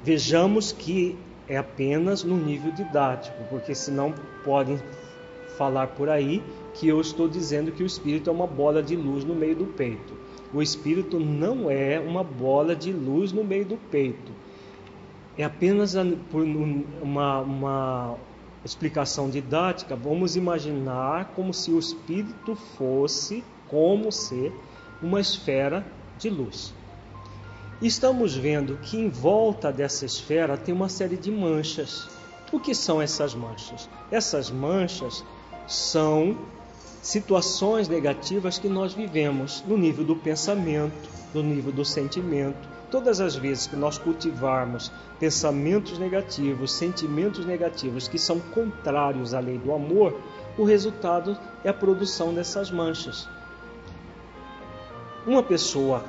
Vejamos que é apenas no nível didático, porque senão podem falar por aí que eu estou dizendo que o espírito é uma bola de luz no meio do peito. O espírito não é uma bola de luz no meio do peito. É apenas uma, uma explicação didática, vamos imaginar como se o espírito fosse, como ser, uma esfera de luz. Estamos vendo que em volta dessa esfera tem uma série de manchas. O que são essas manchas? Essas manchas são situações negativas que nós vivemos no nível do pensamento, no nível do sentimento, Todas as vezes que nós cultivarmos pensamentos negativos, sentimentos negativos que são contrários à lei do amor, o resultado é a produção dessas manchas. Uma pessoa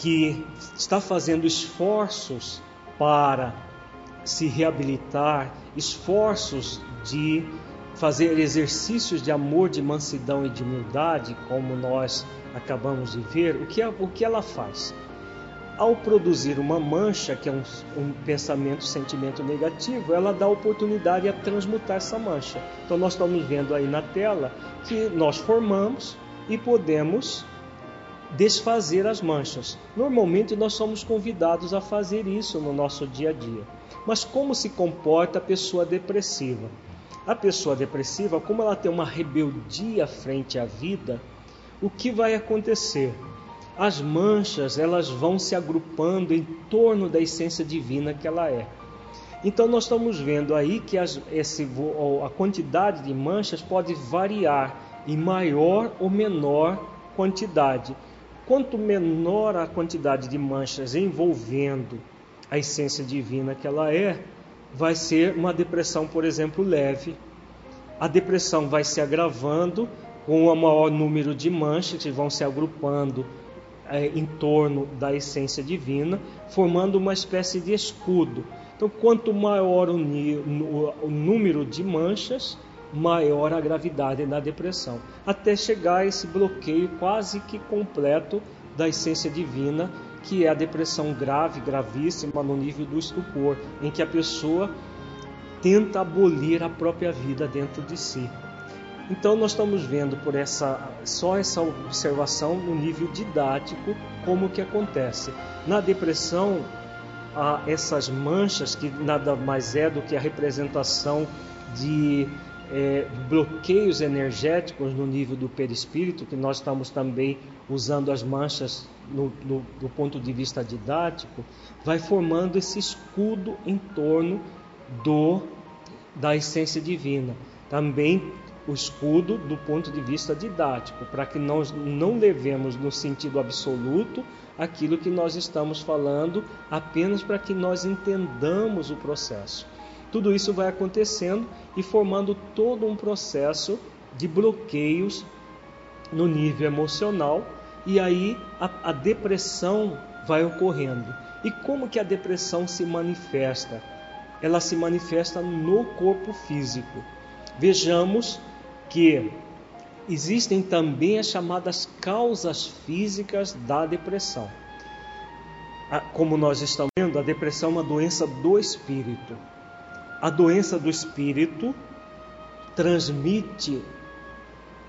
que está fazendo esforços para se reabilitar, esforços de fazer exercícios de amor, de mansidão e de humildade, como nós acabamos de ver, o que, o que ela faz? ao produzir uma mancha, que é um, um, pensamento, sentimento negativo, ela dá oportunidade a transmutar essa mancha. Então, nós estamos vendo aí na tela que nós formamos e podemos desfazer as manchas. Normalmente, nós somos convidados a fazer isso no nosso dia a dia. Mas, como se comporta a pessoa depressiva? A pessoa depressiva, como ela tem uma rebeldia frente à vida, o que vai acontecer? as manchas elas vão se agrupando em torno da essência divina que ela é. Então nós estamos vendo aí que as, esse, a quantidade de manchas pode variar em maior ou menor quantidade. Quanto menor a quantidade de manchas envolvendo a essência divina que ela é, vai ser uma depressão, por exemplo, leve. A depressão vai se agravando com o maior número de manchas que vão se agrupando é, em torno da essência divina, formando uma espécie de escudo. Então, quanto maior o, o número de manchas, maior a gravidade da depressão, até chegar a esse bloqueio quase que completo da essência divina, que é a depressão grave, gravíssima no nível do estupor, em que a pessoa tenta abolir a própria vida dentro de si. Então nós estamos vendo por essa só essa observação no nível didático como que acontece. Na depressão, há essas manchas que nada mais é do que a representação de é, bloqueios energéticos no nível do perispírito, que nós estamos também usando as manchas no, no, do ponto de vista didático, vai formando esse escudo em torno do da essência divina. Também o escudo do ponto de vista didático, para que nós não levemos no sentido absoluto aquilo que nós estamos falando, apenas para que nós entendamos o processo. Tudo isso vai acontecendo e formando todo um processo de bloqueios no nível emocional, e aí a, a depressão vai ocorrendo. E como que a depressão se manifesta? Ela se manifesta no corpo físico. Vejamos que existem também as chamadas causas físicas da depressão. Como nós estamos vendo, a depressão é uma doença do espírito. A doença do espírito transmite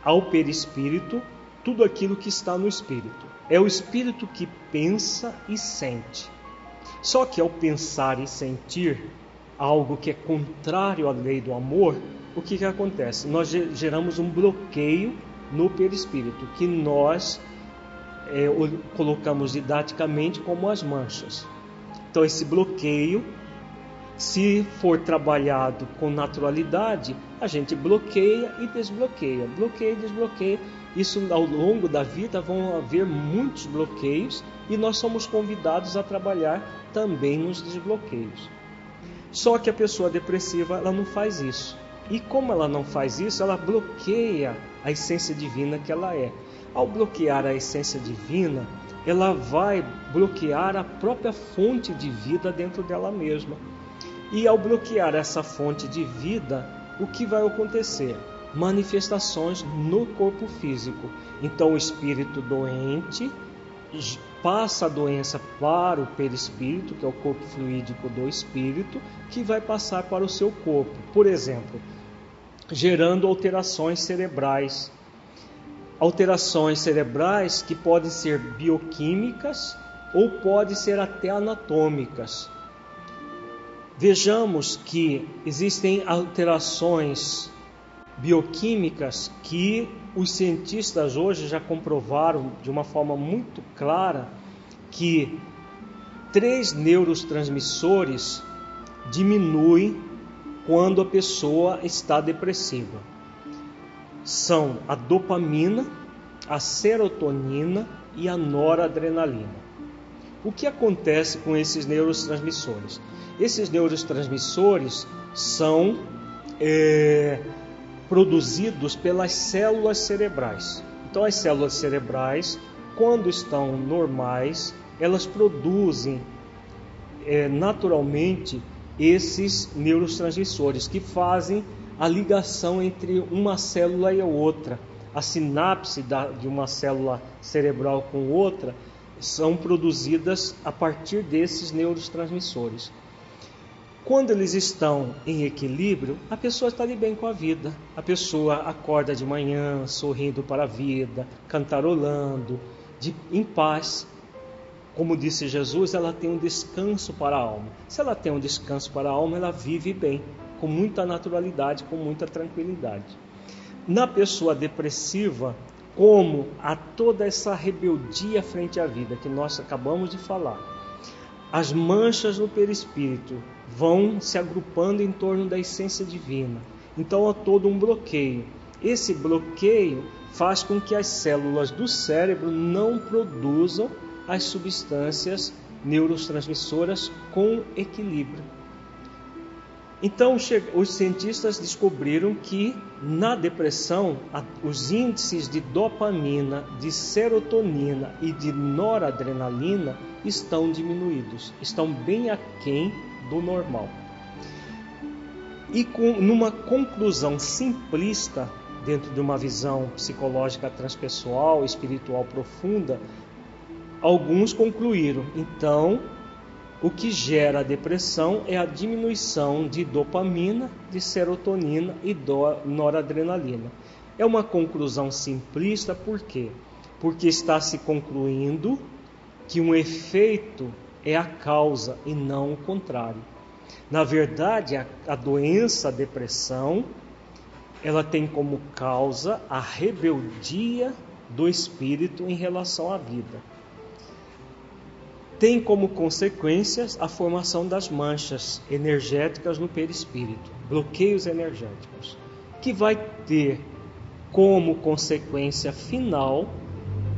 ao perispírito tudo aquilo que está no espírito. É o espírito que pensa e sente. Só que ao pensar e sentir algo que é contrário à lei do amor, o que, que acontece? Nós geramos um bloqueio no perispírito, que nós é, colocamos didaticamente como as manchas. Então, esse bloqueio, se for trabalhado com naturalidade, a gente bloqueia e desbloqueia, bloqueia e desbloqueia. Isso ao longo da vida vão haver muitos bloqueios e nós somos convidados a trabalhar também nos desbloqueios. Só que a pessoa depressiva ela não faz isso. E como ela não faz isso, ela bloqueia a essência divina que ela é. Ao bloquear a essência divina, ela vai bloquear a própria fonte de vida dentro dela mesma. E ao bloquear essa fonte de vida, o que vai acontecer? Manifestações no corpo físico. Então, o espírito doente passa a doença para o perispírito, que é o corpo fluídico do espírito, que vai passar para o seu corpo. Por exemplo, gerando alterações cerebrais. Alterações cerebrais que podem ser bioquímicas ou podem ser até anatômicas. Vejamos que existem alterações bioquímicas que os cientistas hoje já comprovaram de uma forma muito clara que três neurotransmissores diminuem quando a pessoa está depressiva. São a dopamina, a serotonina e a noradrenalina. O que acontece com esses neurotransmissores? Esses neurotransmissores são é, produzidos pelas células cerebrais. Então, as células cerebrais, quando estão normais, elas produzem é, naturalmente esses neurotransmissores que fazem a ligação entre uma célula e a outra. A sinapse de uma célula cerebral com outra são produzidas a partir desses neurotransmissores. Quando eles estão em equilíbrio, a pessoa está de bem com a vida. A pessoa acorda de manhã sorrindo para a vida, cantarolando, de, em paz. Como disse Jesus, ela tem um descanso para a alma. Se ela tem um descanso para a alma, ela vive bem, com muita naturalidade, com muita tranquilidade. Na pessoa depressiva, como há toda essa rebeldia frente à vida que nós acabamos de falar, as manchas no perispírito vão se agrupando em torno da essência divina. Então há todo um bloqueio. Esse bloqueio faz com que as células do cérebro não produzam as substâncias neurotransmissoras com equilíbrio. Então, os cientistas descobriram que na depressão, os índices de dopamina, de serotonina e de noradrenalina estão diminuídos, estão bem aquém do normal. E com, numa conclusão simplista, dentro de uma visão psicológica transpessoal, espiritual profunda, Alguns concluíram, então, o que gera a depressão é a diminuição de dopamina, de serotonina e noradrenalina. É uma conclusão simplista, por quê? Porque está se concluindo que um efeito é a causa e não o contrário. Na verdade, a, a doença a depressão, ela tem como causa a rebeldia do espírito em relação à vida tem como consequências a formação das manchas energéticas no perispírito, bloqueios energéticos, que vai ter como consequência final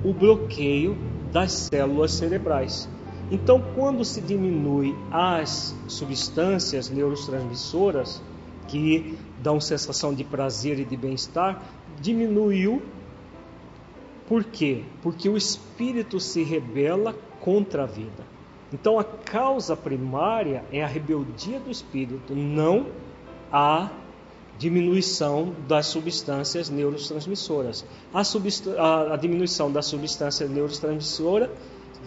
o bloqueio das células cerebrais. Então, quando se diminui as substâncias neurotransmissoras que dão sensação de prazer e de bem-estar, diminuiu. Por quê? Porque o espírito se rebela contra a vida. Então a causa primária é a rebeldia do espírito, não a diminuição das substâncias neurotransmissoras. A, a, diminuição das substâncias neurotransmissoras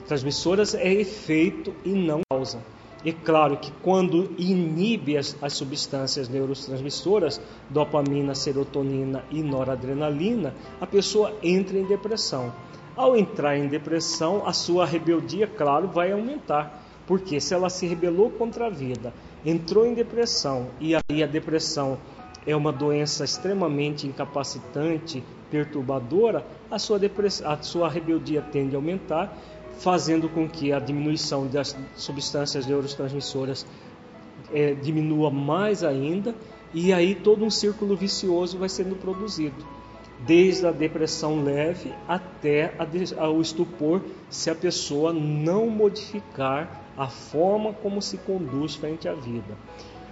transmissoras é efeito e não causa. É claro que quando inibe as, as substâncias neurotransmissoras, dopamina, serotonina e noradrenalina, a pessoa entra em depressão. Ao entrar em depressão, a sua rebeldia, claro, vai aumentar. Porque se ela se rebelou contra a vida, entrou em depressão e aí a depressão é uma doença extremamente incapacitante, perturbadora, a sua, a sua rebeldia tende a aumentar fazendo com que a diminuição das substâncias neurotransmissoras é, diminua mais ainda, e aí todo um círculo vicioso vai sendo produzido, desde a depressão leve até a, o estupor, se a pessoa não modificar a forma como se conduz frente à vida.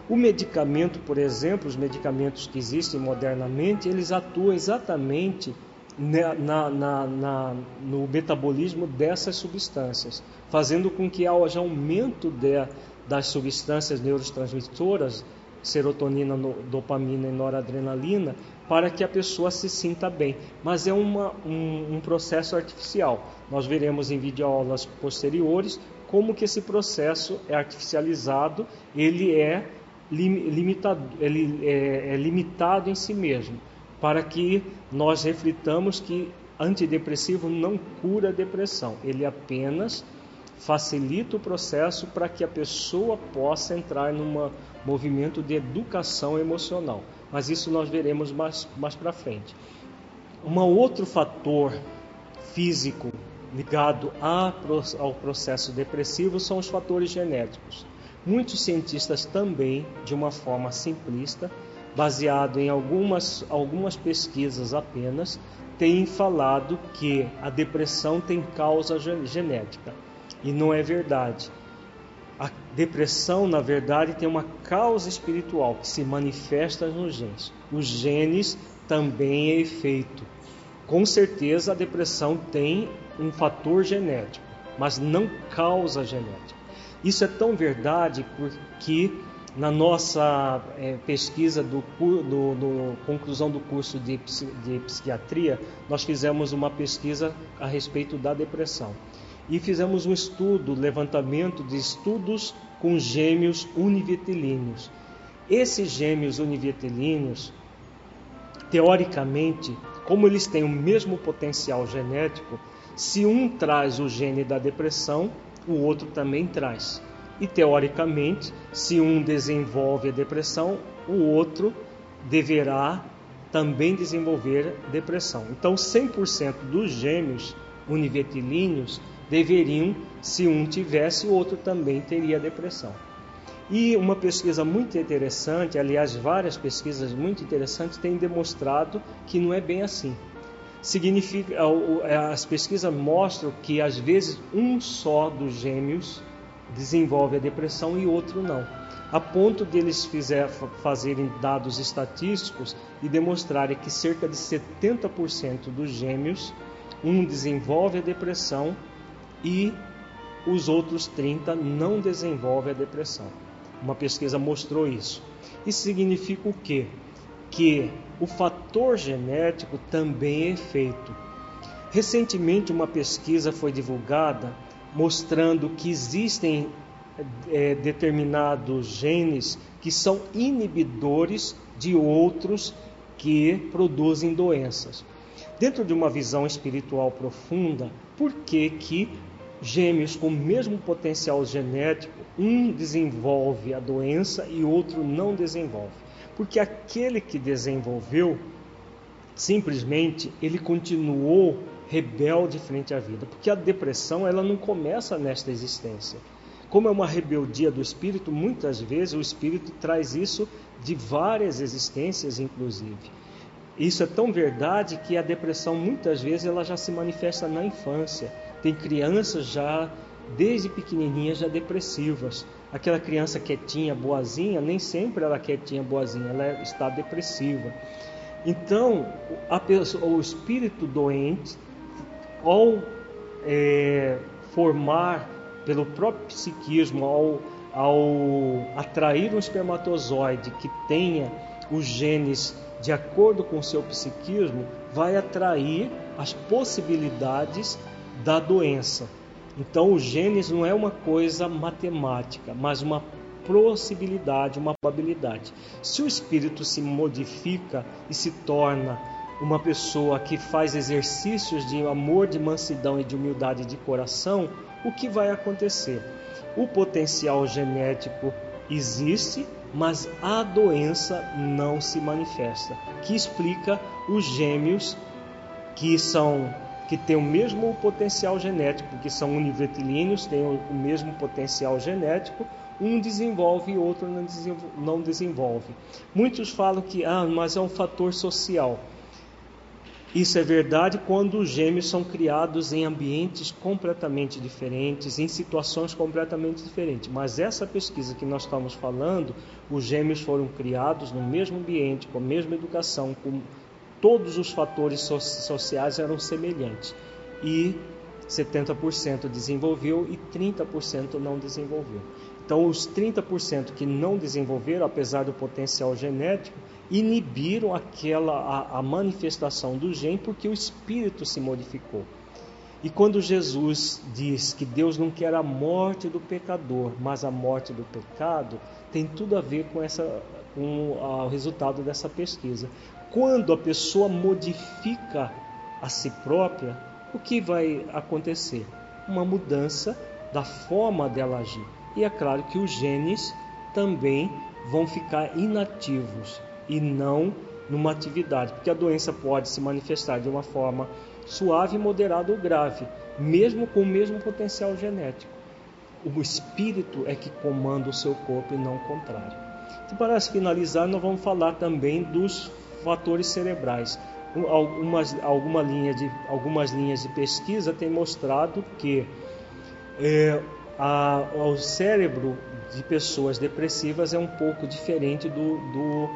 O medicamento, por exemplo, os medicamentos que existem modernamente, eles atuam exatamente na, na, na, no metabolismo dessas substâncias, fazendo com que haja aumento de, das substâncias neurotransmissoras, serotonina, dopamina e noradrenalina, para que a pessoa se sinta bem. Mas é uma, um, um processo artificial. Nós veremos em videoaulas posteriores como que esse processo é artificializado, ele é limitado, ele é, é limitado em si mesmo para que nós reflitamos que antidepressivo não cura a depressão, ele apenas facilita o processo para que a pessoa possa entrar num movimento de educação emocional. Mas isso nós veremos mais, mais para frente. Um outro fator físico ligado ao processo depressivo são os fatores genéticos. Muitos cientistas também, de uma forma simplista, baseado em algumas, algumas pesquisas apenas, tem falado que a depressão tem causa genética. E não é verdade. A depressão, na verdade, tem uma causa espiritual que se manifesta nos genes. Os genes também é efeito. Com certeza a depressão tem um fator genético, mas não causa genética. Isso é tão verdade porque na nossa é, pesquisa do, do, do, conclusão do curso de, de psiquiatria, nós fizemos uma pesquisa a respeito da depressão e fizemos um estudo, levantamento de estudos com gêmeos univitilíneos. Esses gêmeos univitilíneos, teoricamente, como eles têm o mesmo potencial genético, se um traz o gene da depressão, o outro também traz. E teoricamente, se um desenvolve a depressão, o outro deverá também desenvolver depressão. Então, 100% dos gêmeos univetilíneos deveriam, se um tivesse, o outro também teria depressão. E uma pesquisa muito interessante, aliás, várias pesquisas muito interessantes têm demonstrado que não é bem assim. Significa, as pesquisas mostram que às vezes um só dos gêmeos desenvolve a depressão e outro não. A ponto de eles fizer, fazerem dados estatísticos e demonstrarem que cerca de 70% dos gêmeos, um desenvolve a depressão e os outros 30 não desenvolvem a depressão. Uma pesquisa mostrou isso. Isso significa o quê? Que o fator genético também é feito. Recentemente, uma pesquisa foi divulgada mostrando que existem é, determinados genes que são inibidores de outros que produzem doenças. Dentro de uma visão espiritual profunda, por que que gêmeos com o mesmo potencial genético, um desenvolve a doença e outro não desenvolve? Porque aquele que desenvolveu, simplesmente ele continuou rebelde frente à vida, porque a depressão ela não começa nesta existência. Como é uma rebeldia do espírito, muitas vezes o espírito traz isso de várias existências, inclusive. Isso é tão verdade que a depressão muitas vezes ela já se manifesta na infância. Tem crianças já desde pequenininhas já depressivas. Aquela criança quietinha, boazinha, nem sempre ela é quietinha, boazinha, ela está depressiva. Então, pessoa, o espírito doente ao é, formar pelo próprio psiquismo, ao, ao atrair um espermatozoide que tenha os genes de acordo com o seu psiquismo, vai atrair as possibilidades da doença. Então, o genes não é uma coisa matemática, mas uma possibilidade, uma probabilidade. Se o espírito se modifica e se torna uma pessoa que faz exercícios de amor, de mansidão e de humildade de coração, o que vai acontecer? O potencial genético existe, mas a doença não se manifesta, que explica os gêmeos que são que têm o mesmo potencial genético, que são univetilíneos, têm o mesmo potencial genético, um desenvolve e outro não desenvolve. Muitos falam que ah, mas é um fator social. Isso é verdade quando os gêmeos são criados em ambientes completamente diferentes, em situações completamente diferentes. Mas essa pesquisa que nós estamos falando, os gêmeos foram criados no mesmo ambiente, com a mesma educação, com todos os fatores sociais eram semelhantes. E 70% desenvolveu e 30% não desenvolveu. Então, os 30% que não desenvolveram, apesar do potencial genético, inibiram aquela a, a, manifestação do gene porque o espírito se modificou. E quando Jesus diz que Deus não quer a morte do pecador, mas a morte do pecado, tem tudo a ver com essa com o resultado dessa pesquisa. Quando a pessoa modifica a si própria, o que vai acontecer? Uma mudança da forma dela agir. E é claro que os genes também vão ficar inativos e não numa atividade, porque a doença pode se manifestar de uma forma suave, moderada ou grave, mesmo com o mesmo potencial genético. O espírito é que comanda o seu corpo e não o contrário. Então, para finalizar, nós vamos falar também dos fatores cerebrais. Algumas, alguma linha de, algumas linhas de pesquisa têm mostrado que é, a, o cérebro de pessoas depressivas é um pouco diferente do, do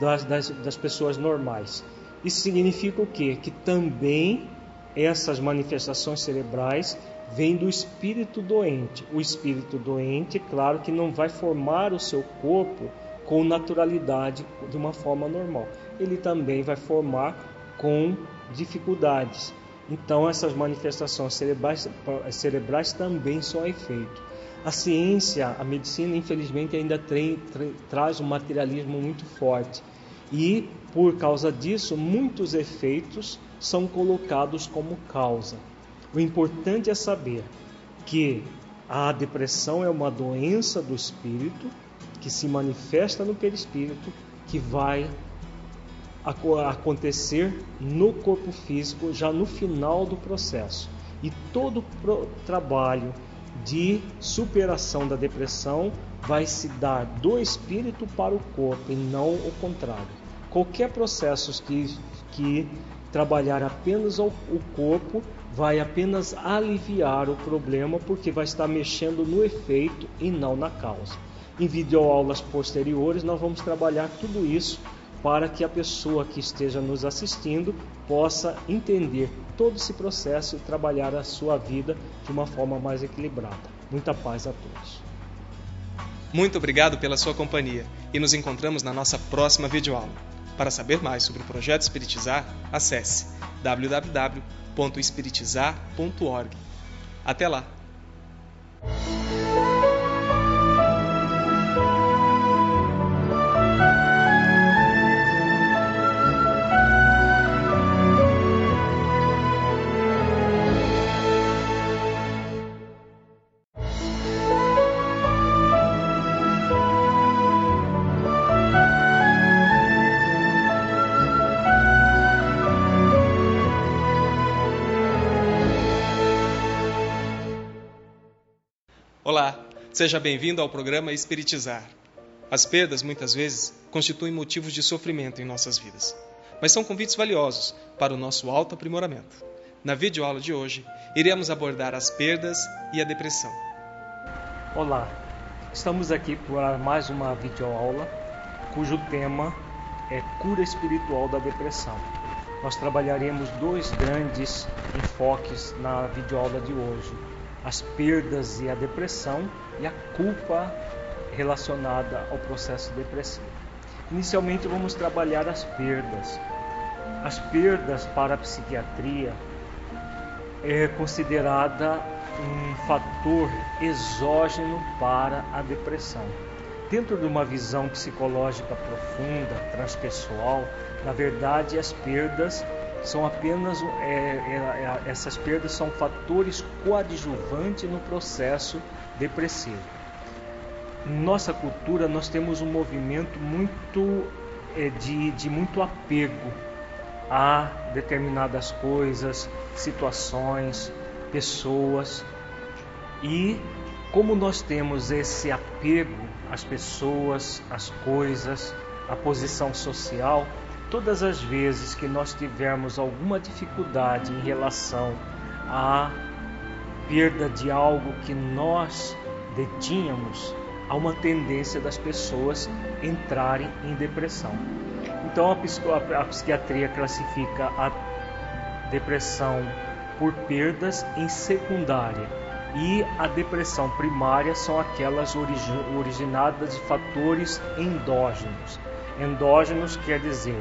das, das, das pessoas normais. Isso significa o quê? Que também essas manifestações cerebrais vêm do espírito doente. O espírito doente, claro que não vai formar o seu corpo com naturalidade de uma forma normal. Ele também vai formar com dificuldades. Então, essas manifestações cerebrais, cerebrais também são efeito. A ciência, a medicina, infelizmente, ainda traz um materialismo muito forte. E, por causa disso, muitos efeitos são colocados como causa. O importante é saber que a depressão é uma doença do espírito que se manifesta no perispírito, que vai acontecer no corpo físico já no final do processo. E todo trabalho de superação da depressão vai se dar do espírito para o corpo e não o contrário. Qualquer processo que, que trabalhar apenas o corpo vai apenas aliviar o problema porque vai estar mexendo no efeito e não na causa. Em videoaulas posteriores nós vamos trabalhar tudo isso para que a pessoa que esteja nos assistindo possa entender todo esse processo e trabalhar a sua vida de uma forma mais equilibrada. Muita paz a todos. Muito obrigado pela sua companhia e nos encontramos na nossa próxima videoaula. Para saber mais sobre o projeto Espiritizar, acesse www.espiritizar.org. Até lá! Seja bem-vindo ao programa Espiritizar. As perdas, muitas vezes, constituem motivos de sofrimento em nossas vidas, mas são convites valiosos para o nosso auto-aprimoramento. Na videoaula de hoje, iremos abordar as perdas e a depressão. Olá, estamos aqui para mais uma videoaula cujo tema é cura espiritual da depressão. Nós trabalharemos dois grandes enfoques na videoaula de hoje as perdas e a depressão e a culpa relacionada ao processo depressivo. Inicialmente vamos trabalhar as perdas. As perdas para a psiquiatria é considerada um fator exógeno para a depressão. Dentro de uma visão psicológica profunda, transpessoal, na verdade as perdas são apenas é, é, é, essas perdas são fatores coadjuvantes no processo depressivo. Nossa cultura nós temos um movimento muito é, de, de muito apego a determinadas coisas, situações, pessoas e como nós temos esse apego às pessoas, às coisas, à posição social, todas as vezes que nós tivermos alguma dificuldade em relação à perda de algo que nós detínhamos, há uma tendência das pessoas entrarem em depressão. Então a, psiquiatria classifica a depressão por perdas em secundária e a depressão primária são aquelas origi originadas de fatores endógenos. Endógenos quer dizer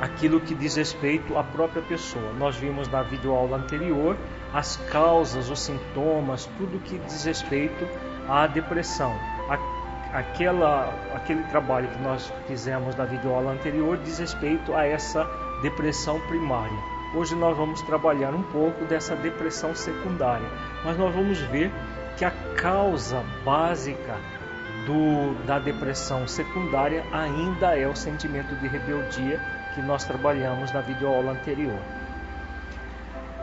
aquilo que diz respeito à própria pessoa. Nós vimos na videoaula anterior as causas, os sintomas, tudo que diz respeito à depressão. Aquela, aquele trabalho que nós fizemos na videoaula anterior diz respeito a essa depressão primária. Hoje nós vamos trabalhar um pouco dessa depressão secundária, mas nós vamos ver que a causa básica do, da depressão secundária ainda é o sentimento de rebeldia que nós trabalhamos na videoaula anterior.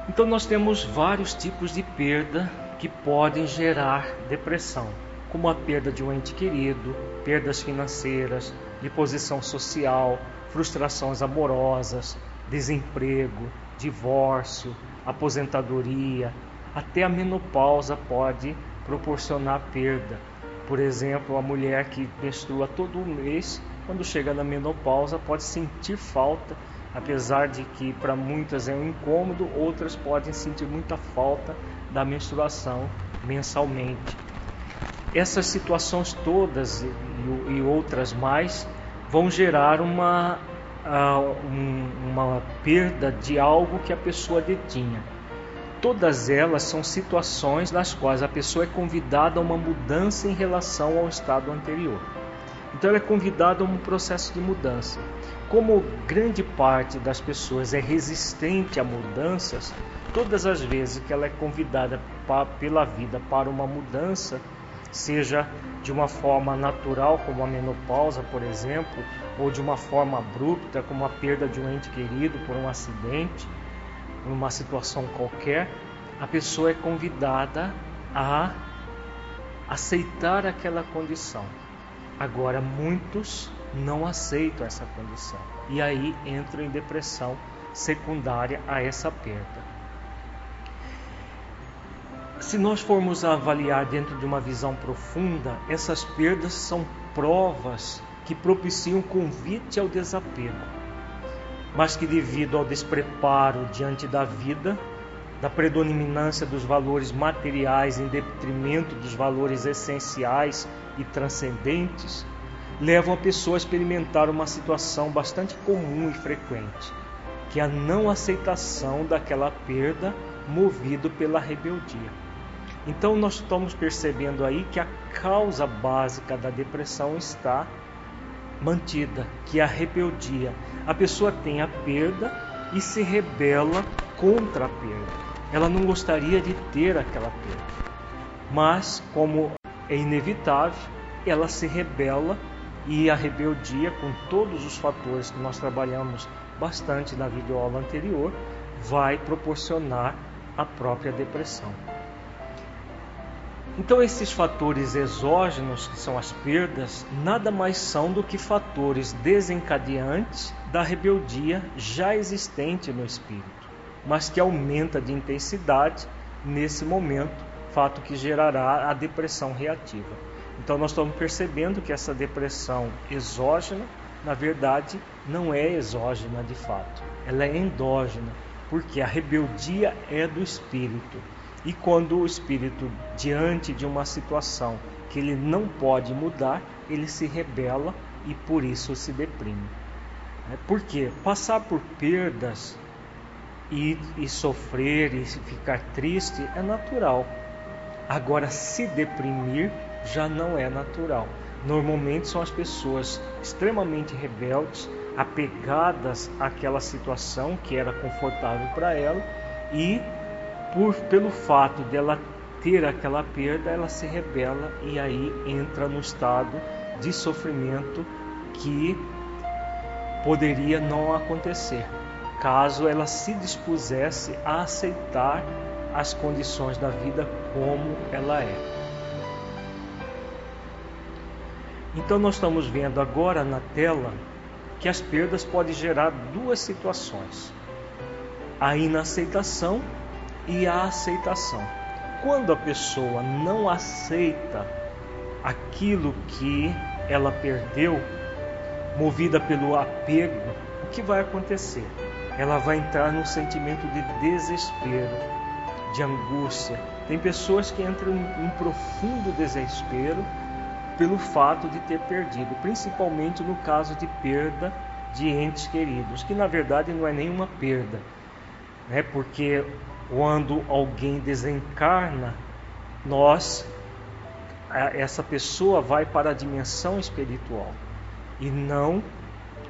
Então nós temos vários tipos de perda que podem gerar depressão, como a perda de um ente querido, perdas financeiras, de posição social, frustrações amorosas, desemprego, divórcio, aposentadoria, até a menopausa pode proporcionar perda. Por exemplo, a mulher que menstrua todo mês quando chega na menopausa pode sentir falta, apesar de que para muitas é um incômodo, outras podem sentir muita falta da menstruação mensalmente. Essas situações todas e, outras mais vão gerar uma, um, uma perda de algo que a pessoa detinha. Todas elas são situações nas quais a pessoa é convidada a uma mudança em relação ao estado anterior. Então ela é convidada a um processo de mudança. Como grande parte das pessoas é resistente a mudanças, todas as vezes que ela é convidada pela vida para uma mudança, seja de uma forma natural, como a menopausa, por exemplo, ou de uma forma abrupta, como a perda de um ente querido por um acidente, por uma situação qualquer, a pessoa é convidada a aceitar aquela condição. Agora, muitos não aceitam essa condição e aí entram em depressão secundária a essa perda. Se nós formos avaliar dentro de uma visão profunda, essas perdas são provas que propiciam convite ao desapego, mas que, devido ao despreparo diante da vida, da predominância dos valores materiais em detrimento dos valores essenciais e transcendentes, levam a pessoa a experimentar uma situação bastante comum e frequente, que é a não aceitação daquela perda movido pela rebeldia. Então nós estamos percebendo aí que a causa básica da depressão está mantida, que é a rebeldia. A pessoa tem a perda e se rebela contra a perda. Ela não gostaria de ter aquela perda. Mas como é inevitável, ela se rebela e a rebeldia, com todos os fatores que nós trabalhamos bastante na videoaula anterior, vai proporcionar a própria depressão. Então, esses fatores exógenos, que são as perdas, nada mais são do que fatores desencadeantes da rebeldia já existente no espírito, mas que aumenta de intensidade nesse momento fato que gerará a depressão reativa. Então nós estamos percebendo que essa depressão exógena, na verdade, não é exógena de fato, ela é endógena, porque a rebeldia é do espírito. E quando o espírito, diante de uma situação que ele não pode mudar, ele se rebela e por isso se deprime. Porque passar por perdas e, e sofrer e ficar triste é natural Agora, se deprimir já não é natural. Normalmente são as pessoas extremamente rebeldes, apegadas àquela situação que era confortável para ela e por pelo fato dela ter aquela perda, ela se rebela e aí entra no estado de sofrimento que poderia não acontecer, caso ela se dispusesse a aceitar as condições da vida como ela é. Então nós estamos vendo agora na tela que as perdas podem gerar duas situações: a inaceitação e a aceitação. Quando a pessoa não aceita aquilo que ela perdeu, movida pelo apego, o que vai acontecer? Ela vai entrar num sentimento de desespero, de angústia. Tem pessoas que entram em profundo desespero pelo fato de ter perdido, principalmente no caso de perda de entes queridos, que na verdade não é nenhuma perda, né? porque quando alguém desencarna, nós, essa pessoa vai para a dimensão espiritual e não,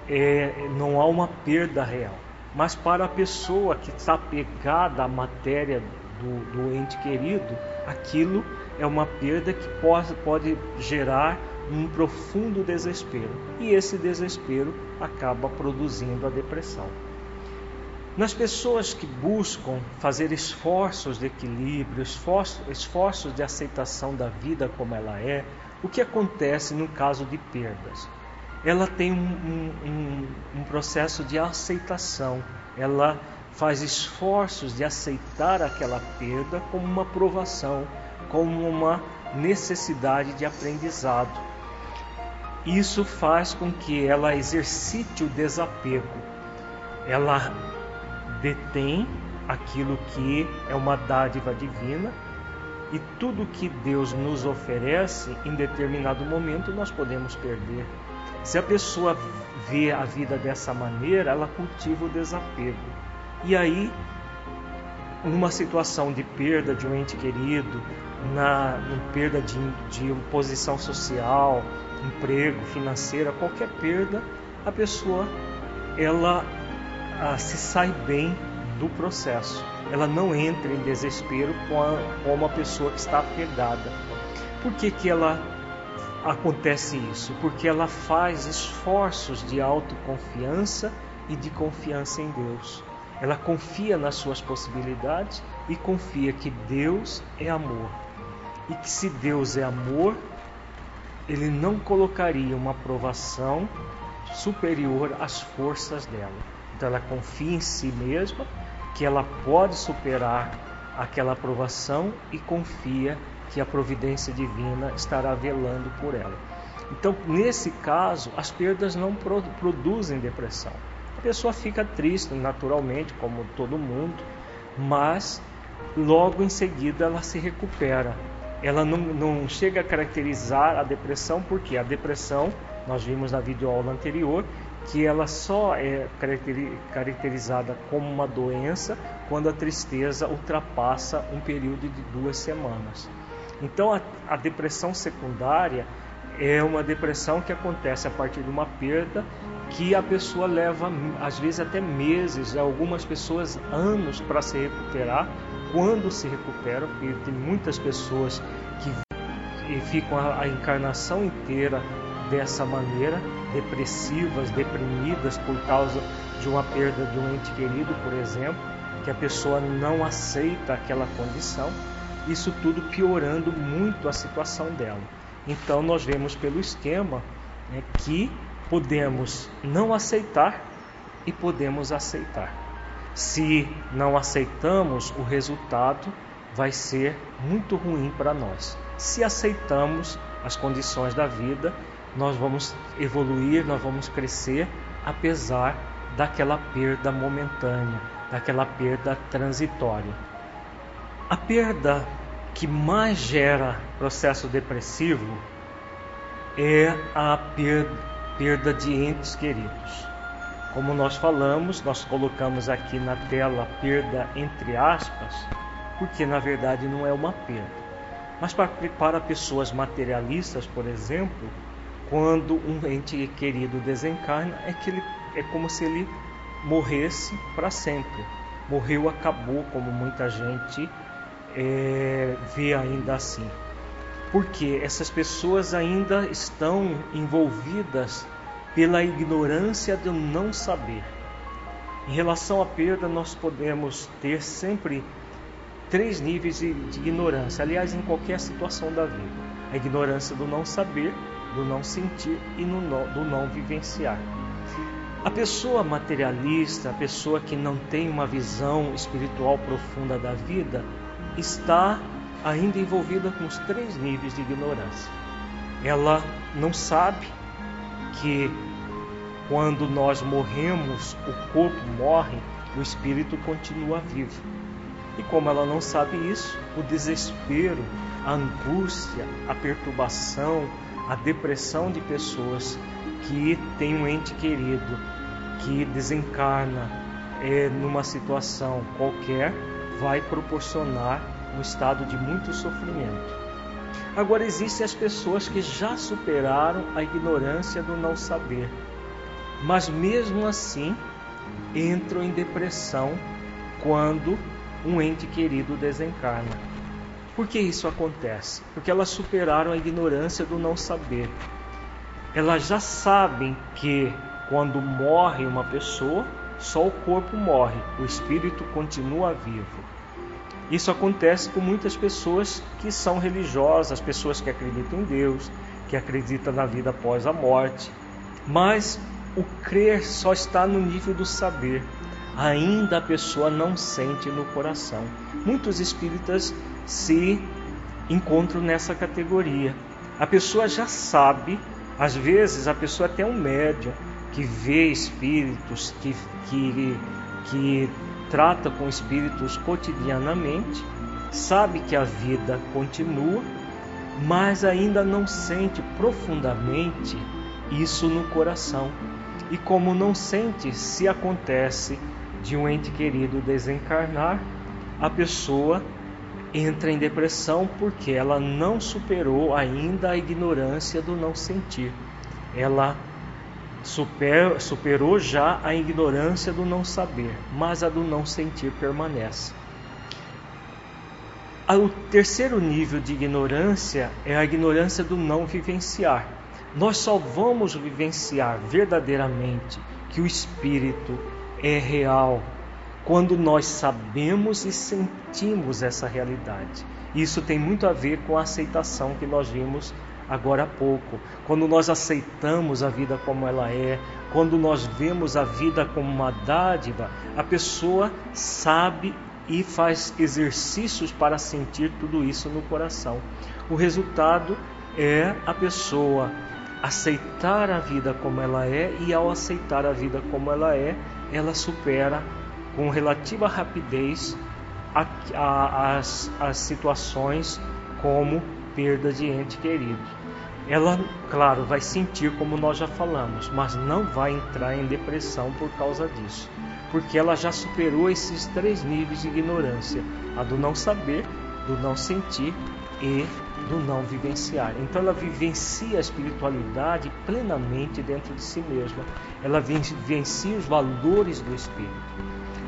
é, não há uma perda real. Mas para a pessoa que está pegada à matéria do, do ente querido, aquilo é uma perda que pode, pode gerar um profundo desespero. E esse desespero acaba produzindo a depressão. Nas pessoas que buscam fazer esforços de equilíbrio, esforços, esforços de aceitação da vida como ela é, o que acontece no caso de perdas? Ela tem um, um, um processo de aceitação, ela faz esforços de aceitar aquela perda como uma provação, como uma necessidade de aprendizado. Isso faz com que ela exercite o desapego. Ela detém aquilo que é uma dádiva divina e tudo que Deus nos oferece em determinado momento nós podemos perder. Se a pessoa vê a vida dessa maneira, ela cultiva o desapego. E aí, numa situação de perda de um ente querido, na, perda de, de posição social, emprego, financeira, qualquer perda, a pessoa ela ah, se sai bem do processo. Ela não entra em desespero com, a, uma pessoa que está apegada. Por que, que ela acontece isso? Porque ela faz esforços de autoconfiança e de confiança em Deus. Ela confia nas suas possibilidades e confia que Deus é amor. E que se Deus é amor, ele não colocaria uma aprovação superior às forças dela. Então ela confia em si mesma que ela pode superar aquela aprovação e confia que a providência divina estará velando por ela. Então, nesse caso, as perdas não produzem depressão pessoa fica triste naturalmente, como todo mundo, mas logo em seguida ela se recupera. Ela não, não chega a caracterizar a depressão, porque a depressão, nós vimos na videoaula anterior, que ela só é caracterizada como uma doença quando a tristeza ultrapassa um período de duas semanas. Então, a, a depressão secundária é uma depressão que acontece a partir de uma perda que a pessoa leva às vezes até meses, algumas pessoas anos para se recuperar. Quando se recuperam, porque tem muitas pessoas que ficam a encarnação inteira dessa maneira, depressivas, deprimidas por causa de uma perda de um ente querido, por exemplo, que a pessoa não aceita aquela condição, isso tudo piorando muito a situação dela. Então nós vemos pelo esquema né, que podemos não aceitar e podemos aceitar. Se não aceitamos, o resultado vai ser muito ruim para nós. Se aceitamos as condições da vida, nós vamos evoluir, nós vamos crescer, apesar daquela perda momentânea, daquela perda transitória. A perda que mais gera processo depressivo é a perda perda de entes queridos. Como nós falamos, nós colocamos aqui na tela perda entre aspas, porque na verdade não é uma perda. Mas para, para pessoas materialistas, por exemplo, quando um ente querido desencarna, é que ele é como se ele morresse para sempre. Morreu, acabou, como muita gente é, vê ainda assim. Porque essas pessoas ainda estão envolvidas pela ignorância do não saber. Em relação à perda, nós podemos ter sempre três níveis de, de ignorância, aliás, em qualquer situação da vida: a ignorância do não saber, do não sentir e no, do não vivenciar. A pessoa materialista, a pessoa que não tem uma visão espiritual profunda da vida, está ainda envolvida com os três níveis de ignorância. Ela não sabe que quando nós morremos, o corpo morre, o espírito continua vivo. E como ela não sabe isso, o desespero, a angústia, a perturbação, a depressão de pessoas que têm um ente querido que desencarna é, numa situação qualquer vai proporcionar um estado de muito sofrimento. Agora existem as pessoas que já superaram a ignorância do não saber, mas mesmo assim entram em depressão quando um ente querido desencarna. Por que isso acontece? Porque elas superaram a ignorância do não saber. Elas já sabem que quando morre uma pessoa, só o corpo morre, o espírito continua vivo. Isso acontece com muitas pessoas que são religiosas, pessoas que acreditam em Deus, que acreditam na vida após a morte. Mas o crer só está no nível do saber. Ainda a pessoa não sente no coração. Muitos espíritas se encontram nessa categoria. A pessoa já sabe, às vezes a pessoa até é um médium que vê espíritos, que, que, que trata com espíritos cotidianamente, sabe que a vida continua, mas ainda não sente profundamente isso no coração. E como não sente, se acontece de um ente querido desencarnar, a pessoa entra em depressão porque ela não superou ainda a ignorância do não sentir. Ela super, superou já a ignorância do não saber, mas a do não sentir permanece. O terceiro nível de ignorância é a ignorância do não vivenciar. Nós só vamos vivenciar verdadeiramente que o Espírito é real quando nós sabemos e sentimos essa realidade. Isso tem muito a ver com a aceitação que nós vimos agora há pouco. Quando nós aceitamos a vida como ela é, quando nós vemos a vida como uma dádiva, a pessoa sabe e faz exercícios para sentir tudo isso no coração. O resultado é a pessoa aceitar a vida como ela é e ao aceitar a vida como ela é, ela supera com relativa rapidez a, a, as, as situações como perda de ente querido. Ela, claro, vai sentir como nós já falamos, mas não vai entrar em depressão por causa disso, porque ela já superou esses três níveis de ignorância: a do não saber, do não sentir e do não vivenciar. Então ela vivencia a espiritualidade plenamente dentro de si mesma. Ela vivencia os valores do espírito.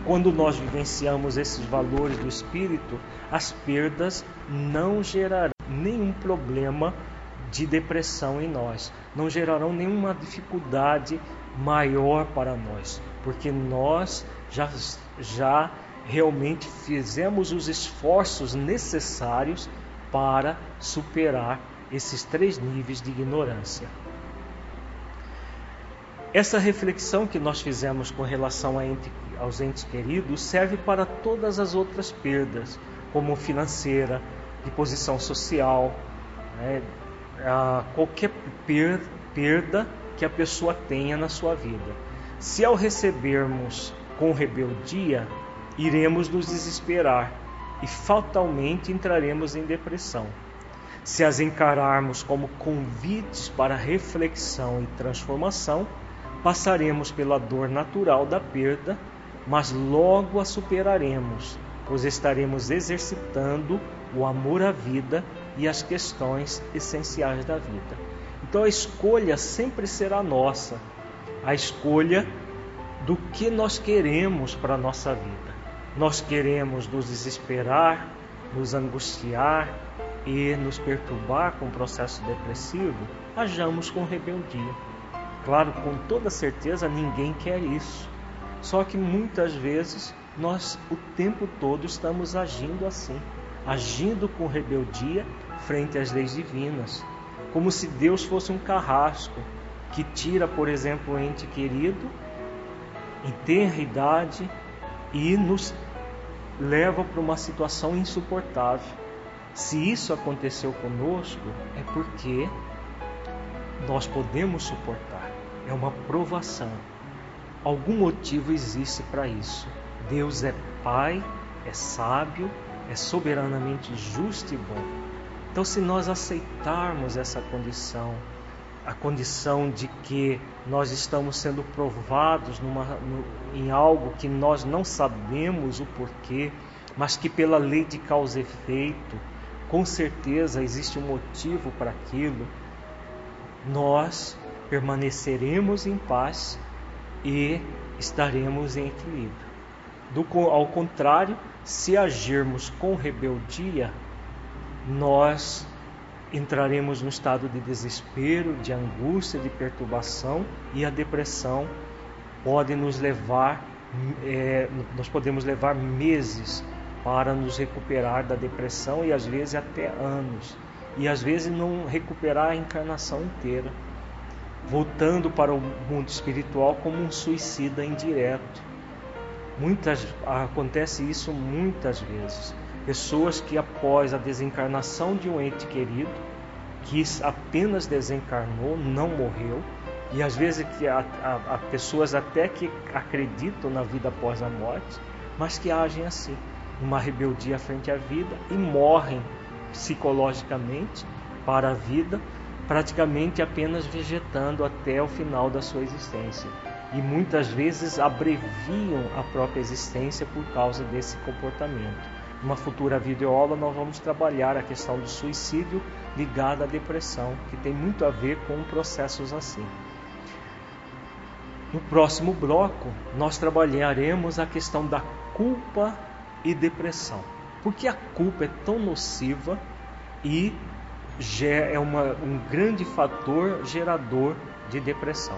Quando nós vivenciamos esses valores do espírito, as perdas não gerarão nenhum problema de depressão em nós, não gerarão nenhuma dificuldade maior para nós, porque nós já, já realmente fizemos os esforços necessários para superar esses três níveis de ignorância. Essa reflexão que nós fizemos com relação ente, aos entes queridos serve para todas as outras perdas, como financeira, de posição social, né, qualquer perda que a pessoa tenha na sua vida. Se ao recebermos com rebeldia, iremos nos desesperar e fatalmente entraremos em depressão. Se as encararmos como convites para reflexão e transformação, passaremos pela dor natural da perda, mas logo a superaremos, pois estaremos exercitando o amor à vida e as questões essenciais da vida. Então a escolha sempre será nossa, a escolha do que nós queremos para a nossa vida. Nós queremos nos desesperar, nos angustiar e nos perturbar com o processo depressivo, hajamos com rebeldia. Claro, com toda certeza ninguém quer isso. Só que muitas vezes nós o tempo todo estamos agindo assim, agindo com rebeldia frente às leis divinas, como se Deus fosse um carrasco que tira, por exemplo, o ente querido em tenra idade e nos leva para uma situação insuportável. Se isso aconteceu conosco, é porque nós podemos suportar. É uma provação. Algum motivo existe para isso. Deus é Pai, é sábio, é soberanamente justo e bom. Então, se nós aceitarmos essa condição, a condição de que nós estamos sendo provados numa, no, em algo que nós não sabemos o porquê, mas que pela lei de causa e efeito, com certeza existe um motivo para aquilo, nós permaneceremos em paz e estaremos em equilíbrio. Do, ao contrário, se agirmos com rebeldia, nós entraremos no estado de desespero, de angústia, de perturbação e a depressão pode nos levar, é, nós podemos levar meses para nos recuperar da depressão e às vezes até anos e às vezes não recuperar a encarnação inteira, voltando para o mundo espiritual como um suicida indireto. Muitas acontece isso muitas vezes. Pessoas que após a desencarnação de um ente querido, que apenas desencarnou, não morreu, e às vezes que há, há, há pessoas até que acreditam na vida após a morte, mas que agem assim, uma rebeldia frente à vida e morrem psicologicamente para a vida, praticamente apenas vegetando até o final da sua existência. E muitas vezes abreviam a própria existência por causa desse comportamento. Numa futura videoaula nós vamos trabalhar a questão do suicídio ligado à depressão, que tem muito a ver com processos assim. No próximo bloco, nós trabalharemos a questão da culpa e depressão. Porque a culpa é tão nociva e é uma, um grande fator gerador de depressão.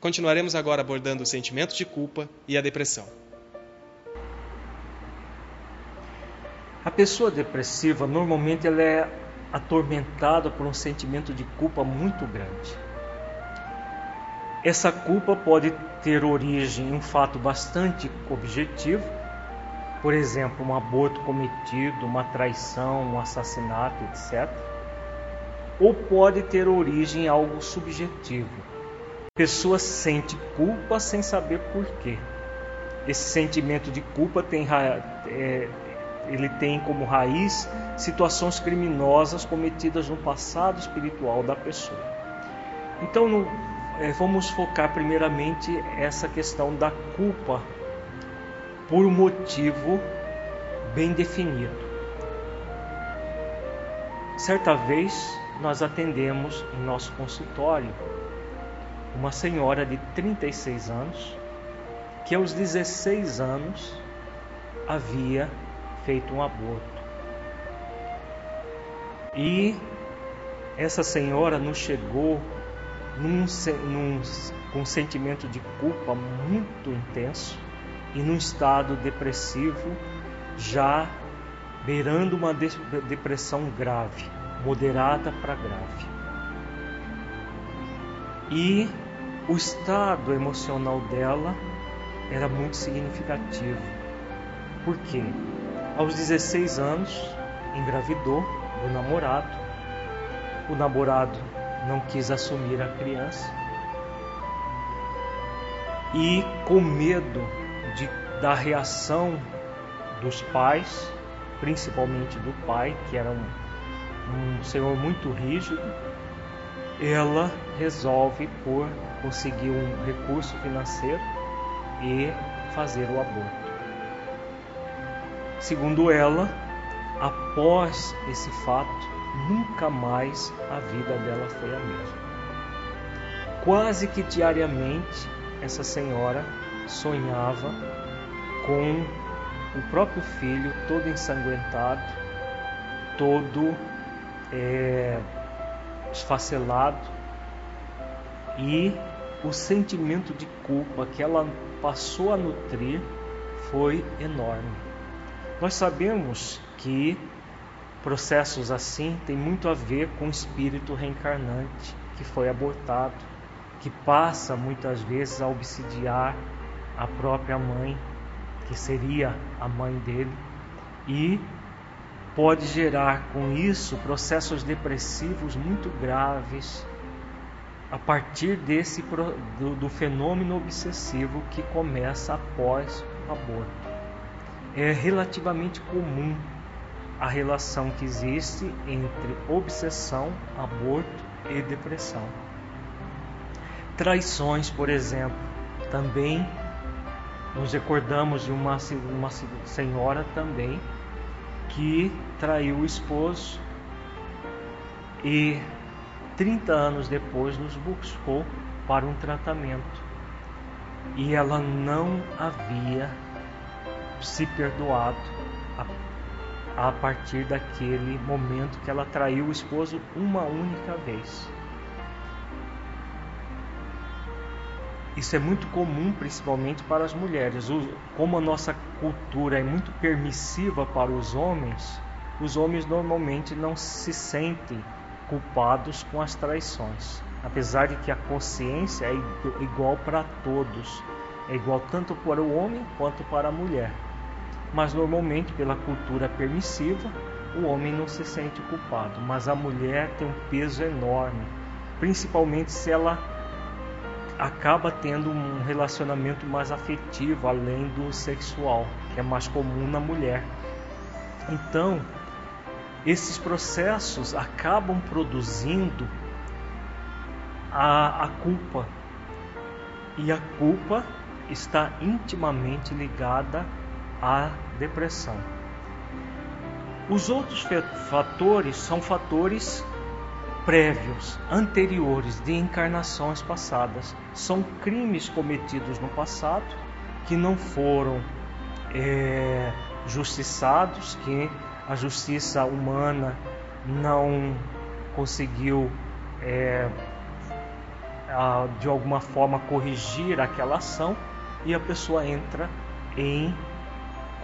Continuaremos agora abordando o sentimento de culpa e a depressão. A pessoa depressiva normalmente ela é atormentada por um sentimento de culpa muito grande. Essa culpa pode ter origem em um fato bastante objetivo, por exemplo, um aborto cometido, uma traição, um assassinato, etc. Ou pode ter origem em algo subjetivo, pessoa sente culpa sem saber por quê. Esse sentimento de culpa tem, é, ele tem como raiz situações criminosas cometidas no passado espiritual da pessoa. Então, no, é, vamos focar primeiramente essa questão da culpa por um motivo bem definido. Certa vez nós atendemos em nosso consultório uma senhora de 36 anos que aos 16 anos havia feito um aborto. E essa senhora nos chegou num, num, com um sentimento de culpa muito intenso e num estado depressivo já beirando uma depressão grave, moderada para grave. E o estado emocional dela era muito significativo. Por quê? Aos 16 anos, engravidou do namorado. O namorado não quis assumir a criança. E com medo de, da reação dos pais, principalmente do pai, que era um, um senhor muito rígido, ela resolve por conseguir um recurso financeiro e fazer o aborto. Segundo ela, após esse fato, nunca mais a vida dela foi a mesma. Quase que diariamente, essa senhora sonhava com o próprio filho todo ensanguentado, todo é, esfacelado e o sentimento de culpa que ela passou a nutrir foi enorme. Nós sabemos que processos assim têm muito a ver com o espírito reencarnante que foi abortado, que passa muitas vezes a obsidiar a própria mãe, que seria a mãe dele, e pode gerar com isso processos depressivos muito graves a partir desse do, do fenômeno obsessivo que começa após o aborto. É relativamente comum a relação que existe entre obsessão, aborto e depressão. Traições, por exemplo, também nos recordamos de uma, uma senhora também que traiu o esposo e 30 anos depois nos buscou para um tratamento. E ela não havia se perdoado a, a partir daquele momento que ela traiu o esposo uma única vez. Isso é muito comum, principalmente para as mulheres. Como a nossa cultura é muito permissiva para os homens, os homens normalmente não se sentem culpados com as traições. Apesar de que a consciência é igual para todos, é igual tanto para o homem quanto para a mulher. Mas normalmente, pela cultura permissiva, o homem não se sente culpado, mas a mulher tem um peso enorme, principalmente se ela acaba tendo um relacionamento mais afetivo além do sexual, que é mais comum na mulher. Então, esses processos acabam produzindo a, a culpa. E a culpa está intimamente ligada à depressão. Os outros fatores são fatores prévios, anteriores, de encarnações passadas. São crimes cometidos no passado que não foram é, justiçados, que a justiça humana não conseguiu é, a, de alguma forma corrigir aquela ação e a pessoa entra em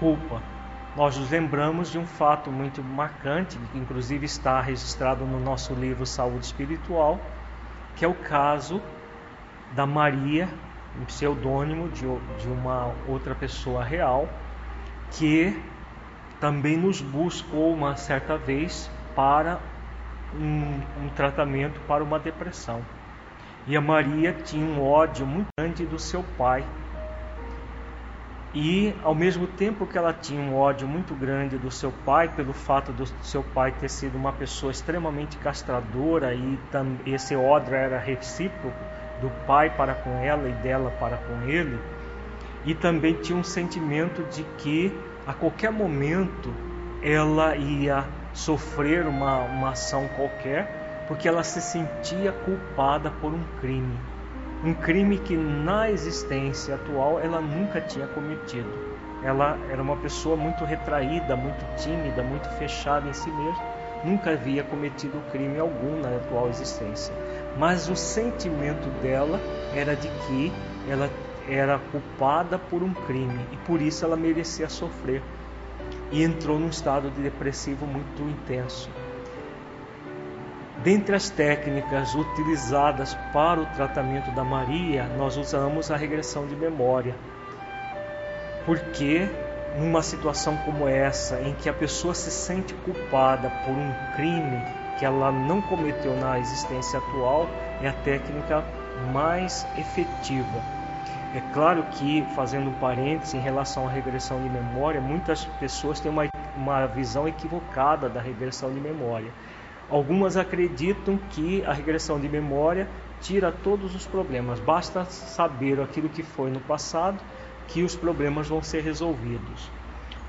culpa. Nós nos lembramos de um fato muito marcante, que inclusive está registrado no nosso livro Saúde Espiritual, que é o caso da Maria, um pseudônimo de, de uma outra pessoa real, que também nos buscou uma certa vez para um, um tratamento para uma depressão. E a Maria tinha um ódio muito grande do seu pai, e ao mesmo tempo que ela tinha um ódio muito grande do seu pai, pelo fato do seu pai ter sido uma pessoa extremamente castradora e esse ódio era recíproco do pai para com ela e dela para com ele, e também tinha um sentimento de que a qualquer momento ela ia sofrer uma, uma ação qualquer, porque ela se sentia culpada por um crime um crime que na existência atual ela nunca tinha cometido. Ela era uma pessoa muito retraída, muito tímida, muito fechada em si mesma, nunca havia cometido crime algum na atual existência. Mas o sentimento dela era de que ela era culpada por um crime e por isso ela merecia sofrer. E entrou num estado de depressivo muito intenso. Dentre as técnicas utilizadas para o tratamento da Maria, nós usamos a regressão de memória. Porque numa situação como essa, em que a pessoa se sente culpada por um crime que ela não cometeu na existência atual, é a técnica mais efetiva. É claro que, fazendo um parênteses em relação à regressão de memória, muitas pessoas têm uma, uma visão equivocada da regressão de memória. Algumas acreditam que a regressão de memória tira todos os problemas, basta saber aquilo que foi no passado que os problemas vão ser resolvidos.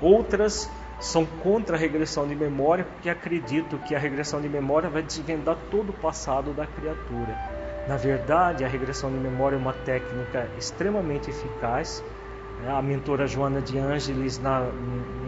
Outras são contra a regressão de memória porque acreditam que a regressão de memória vai desvendar todo o passado da criatura. Na verdade, a regressão de memória é uma técnica extremamente eficaz. A mentora Joana de Ângeles,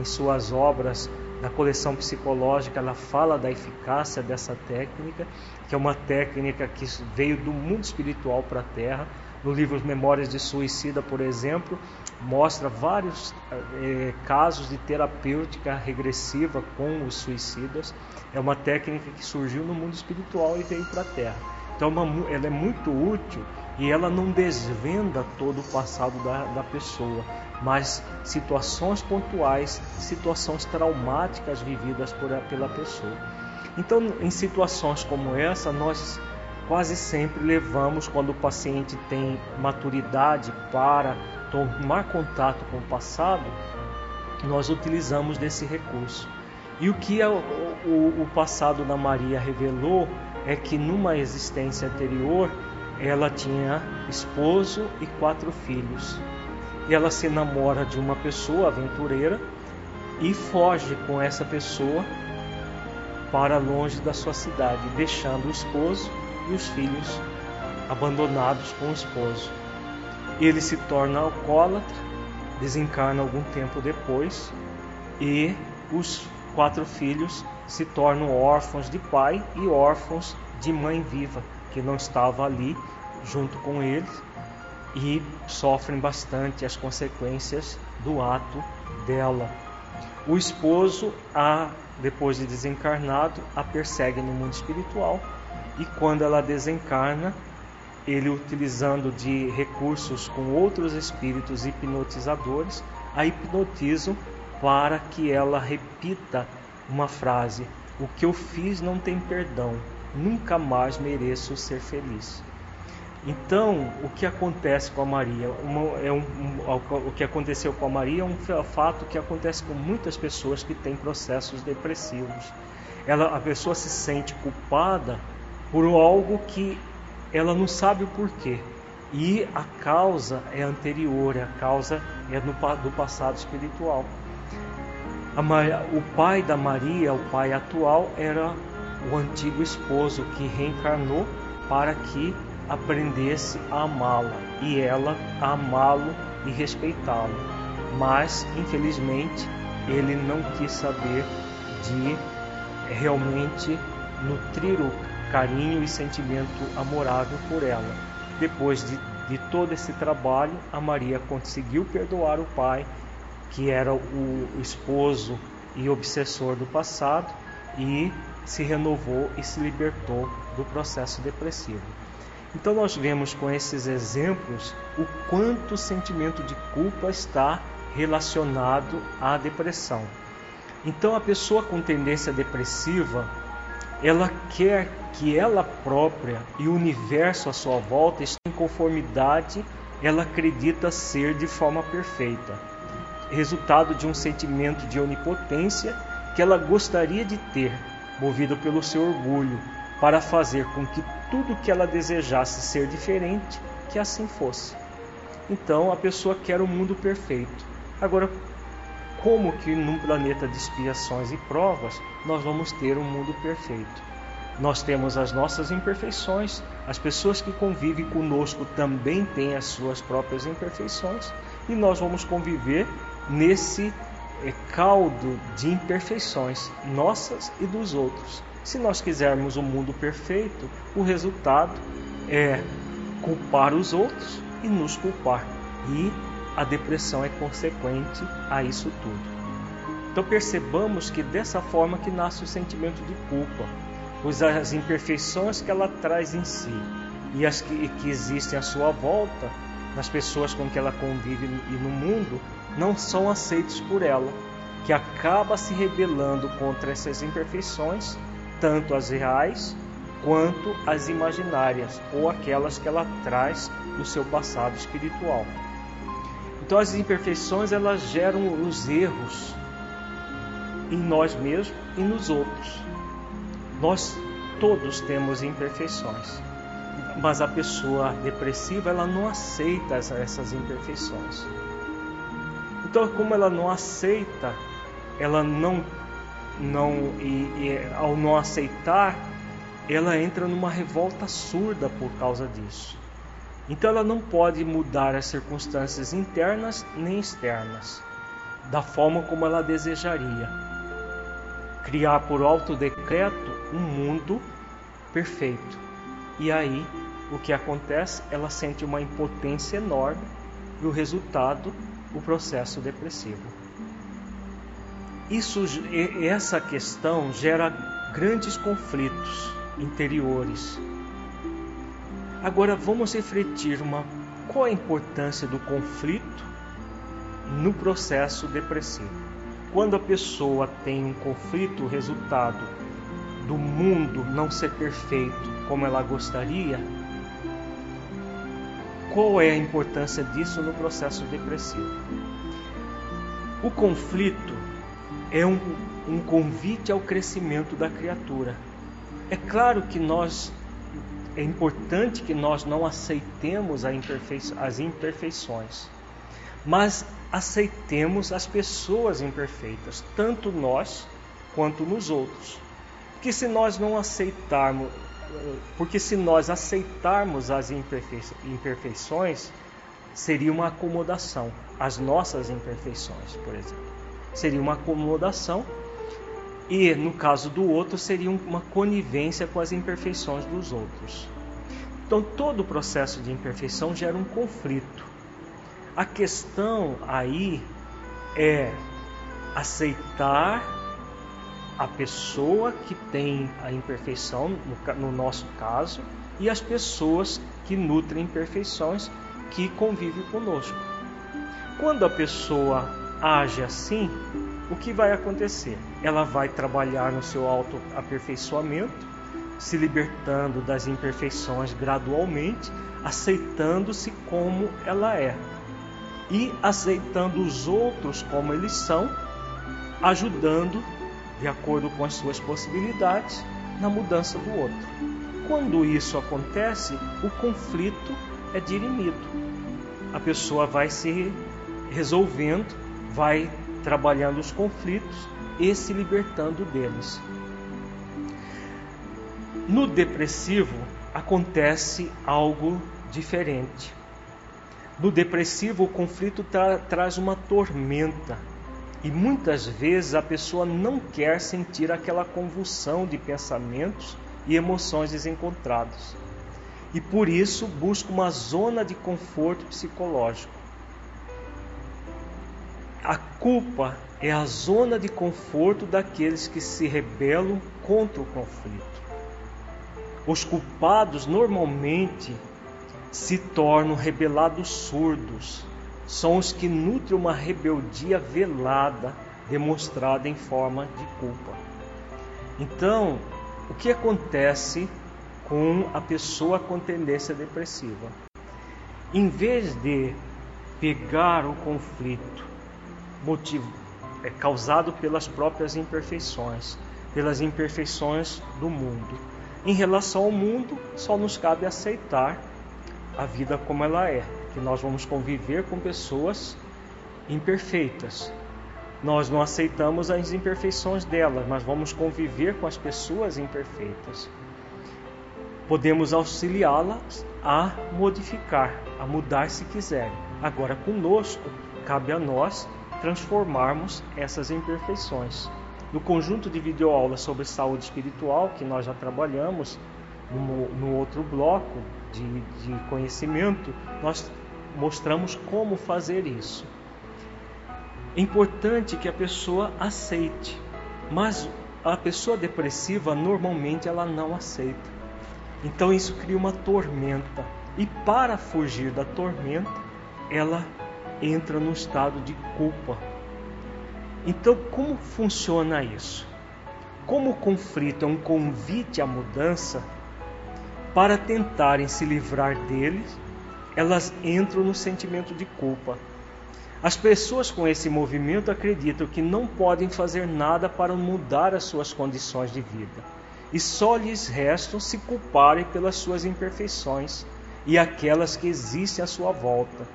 em suas obras na coleção psicológica, ela fala da eficácia dessa técnica, que é uma técnica que veio do mundo espiritual para a Terra no livro Memórias de Suicida, por exemplo, mostra vários eh, casos de terapêutica regressiva com os suicidas. É uma técnica que surgiu no mundo espiritual e veio para a Terra. Então, ela é muito útil e ela não desvenda todo o passado da, da pessoa, mas situações pontuais, situações traumáticas vividas por, pela pessoa. Então, em situações como essa, nós quase sempre levamos quando o paciente tem maturidade para tomar contato com o passado, nós utilizamos desse recurso. E o que o, o passado da Maria revelou é que numa existência anterior ela tinha esposo e quatro filhos. Ela se namora de uma pessoa aventureira e foge com essa pessoa para longe da sua cidade, deixando o esposo e os filhos abandonados com o esposo. Ele se torna alcoólatra, desencarna algum tempo depois e os quatro filhos se tornam órfãos de pai e órfãos de mãe viva, que não estava ali junto com eles e sofrem bastante as consequências do ato dela. O esposo, a, depois de desencarnado, a persegue no mundo espiritual e quando ela desencarna, ele utilizando de recursos com outros espíritos hipnotizadores, a hipnotizam para que ela repita uma frase: O que eu fiz não tem perdão, nunca mais mereço ser feliz. Então, o que acontece com a Maria? Uma, é um, um, o que aconteceu com a Maria é um fato que acontece com muitas pessoas que têm processos depressivos. Ela, a pessoa se sente culpada por algo que ela não sabe o porquê. E a causa é anterior, a causa é no, do passado espiritual. Maria, o pai da Maria, o pai atual, era o antigo esposo que reencarnou para que aprendesse a amá-la e ela a amá-lo e respeitá-lo. Mas, infelizmente, ele não quis saber de realmente nutrir o carinho e sentimento amorável por ela. Depois de, de todo esse trabalho, a Maria conseguiu perdoar o pai, que era o esposo e obsessor do passado, e se renovou e se libertou do processo depressivo. Então nós vemos com esses exemplos o quanto o sentimento de culpa está relacionado à depressão. Então a pessoa com tendência depressiva, ela quer que ela própria e o universo à sua volta estejam em conformidade, ela acredita ser de forma perfeita. Resultado de um sentimento de onipotência que ela gostaria de ter, movido pelo seu orgulho, para fazer com que tudo que ela desejasse ser diferente, que assim fosse. Então a pessoa quer o um mundo perfeito. Agora, como que num planeta de expiações e provas nós vamos ter um mundo perfeito? Nós temos as nossas imperfeições, as pessoas que convivem conosco também têm as suas próprias imperfeições e nós vamos conviver nesse eh, caldo de imperfeições nossas e dos outros. Se nós quisermos um mundo perfeito, o resultado é culpar os outros e nos culpar. E a depressão é consequente a isso tudo. Então percebamos que dessa forma que nasce o sentimento de culpa. pois as imperfeições que ela traz em si e as que, que existem à sua volta, nas pessoas com que ela convive e no mundo, não são aceitos por ela, que acaba se rebelando contra essas imperfeições, tanto as reais quanto as imaginárias ou aquelas que ela traz do seu passado espiritual. Então as imperfeições elas geram os erros em nós mesmos e nos outros. Nós todos temos imperfeições, mas a pessoa depressiva ela não aceita essas imperfeições. Então, como ela não aceita, ela não não e, e ao não aceitar, ela entra numa revolta surda por causa disso. Então ela não pode mudar as circunstâncias internas nem externas da forma como ela desejaria criar por alto decreto um mundo perfeito. E aí, o que acontece? Ela sente uma impotência enorme e o resultado, o processo depressivo. Isso, essa questão gera grandes conflitos interiores. Agora vamos refletir uma, qual a importância do conflito no processo depressivo. Quando a pessoa tem um conflito, resultado do mundo não ser perfeito como ela gostaria, qual é a importância disso no processo depressivo? O conflito é um, um convite ao crescimento da criatura. É claro que nós é importante que nós não aceitemos as imperfeições, mas aceitemos as pessoas imperfeitas, tanto nós quanto nos outros. Porque se nós não aceitarmos, porque se nós aceitarmos as imperfeições, seria uma acomodação, as nossas imperfeições, por exemplo. Seria uma acomodação e no caso do outro seria uma conivência com as imperfeições dos outros. Então todo o processo de imperfeição gera um conflito. A questão aí é aceitar a pessoa que tem a imperfeição, no, nosso caso, e as pessoas que nutrem imperfeições que convivem conosco. Quando a pessoa age assim, o que vai acontecer? Ela vai trabalhar no seu autoaperfeiçoamento, se libertando das imperfeições gradualmente, aceitando-se como ela é e aceitando os outros como eles são, ajudando, de acordo com as suas possibilidades, na mudança do outro. Quando isso acontece, o conflito é dirimido. A pessoa vai se resolvendo, vai trabalhando os conflitos e se libertando deles. No depressivo acontece algo diferente. No depressivo, o conflito tra traz uma tormenta e muitas vezes a pessoa não quer sentir aquela convulsão de pensamentos e emoções desencontrados. E por isso busca uma zona de conforto psicológico. A culpa é a zona de conforto daqueles que se rebelam contra o conflito. Os culpados normalmente se tornam rebelados surdos. São os que nutrem uma rebeldia velada, demonstrada em forma de culpa. Então, o que acontece com a pessoa com tendência depressiva? Em vez de pegar o conflito motivo, é causado pelas próprias imperfeições, pelas imperfeições do mundo. Em relação ao mundo, só nos cabe aceitar a vida como ela é, que nós vamos conviver com pessoas imperfeitas. Nós não aceitamos as imperfeições delas, mas vamos conviver com as pessoas imperfeitas. Podemos auxiliá-las a modificar, a mudar se quiserem. Agora, conosco, cabe a nós transformarmos essas imperfeições. No conjunto de videoaulas sobre saúde espiritual que nós já trabalhamos, no, no outro bloco de, de conhecimento, nós mostramos como fazer isso. É importante que a pessoa aceite, mas a pessoa depressiva normalmente ela não aceita. Então isso cria uma tormenta. E para fugir da tormenta, ela entra no estado de culpa. Então, como funciona isso? Como o conflito é um convite à mudança, para tentarem se livrar deles, elas entram no sentimento de culpa. As pessoas com esse movimento acreditam que não podem fazer nada para mudar as suas condições de vida e só lhes restam se culparem pelas suas imperfeições e aquelas que existem à sua volta.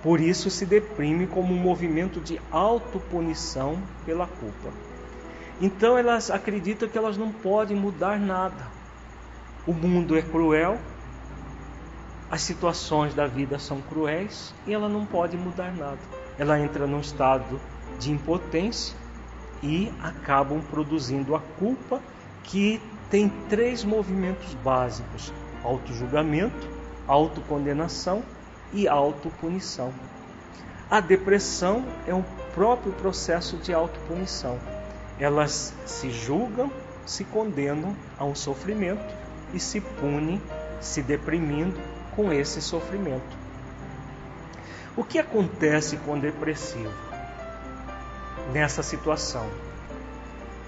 Por isso se deprime como um movimento de autopunição pela culpa. Então elas acreditam que elas não podem mudar nada. O mundo é cruel, as situações da vida são cruéis e ela não pode mudar nada. Ela entra num estado de impotência e acabam produzindo a culpa que tem três movimentos básicos: auto-julgamento, autocondenação e autopunição. A depressão é um próprio processo de autopunição. Elas se julgam, se condenam a um sofrimento e se punem, se deprimindo com esse sofrimento. O que acontece com o depressivo nessa situação?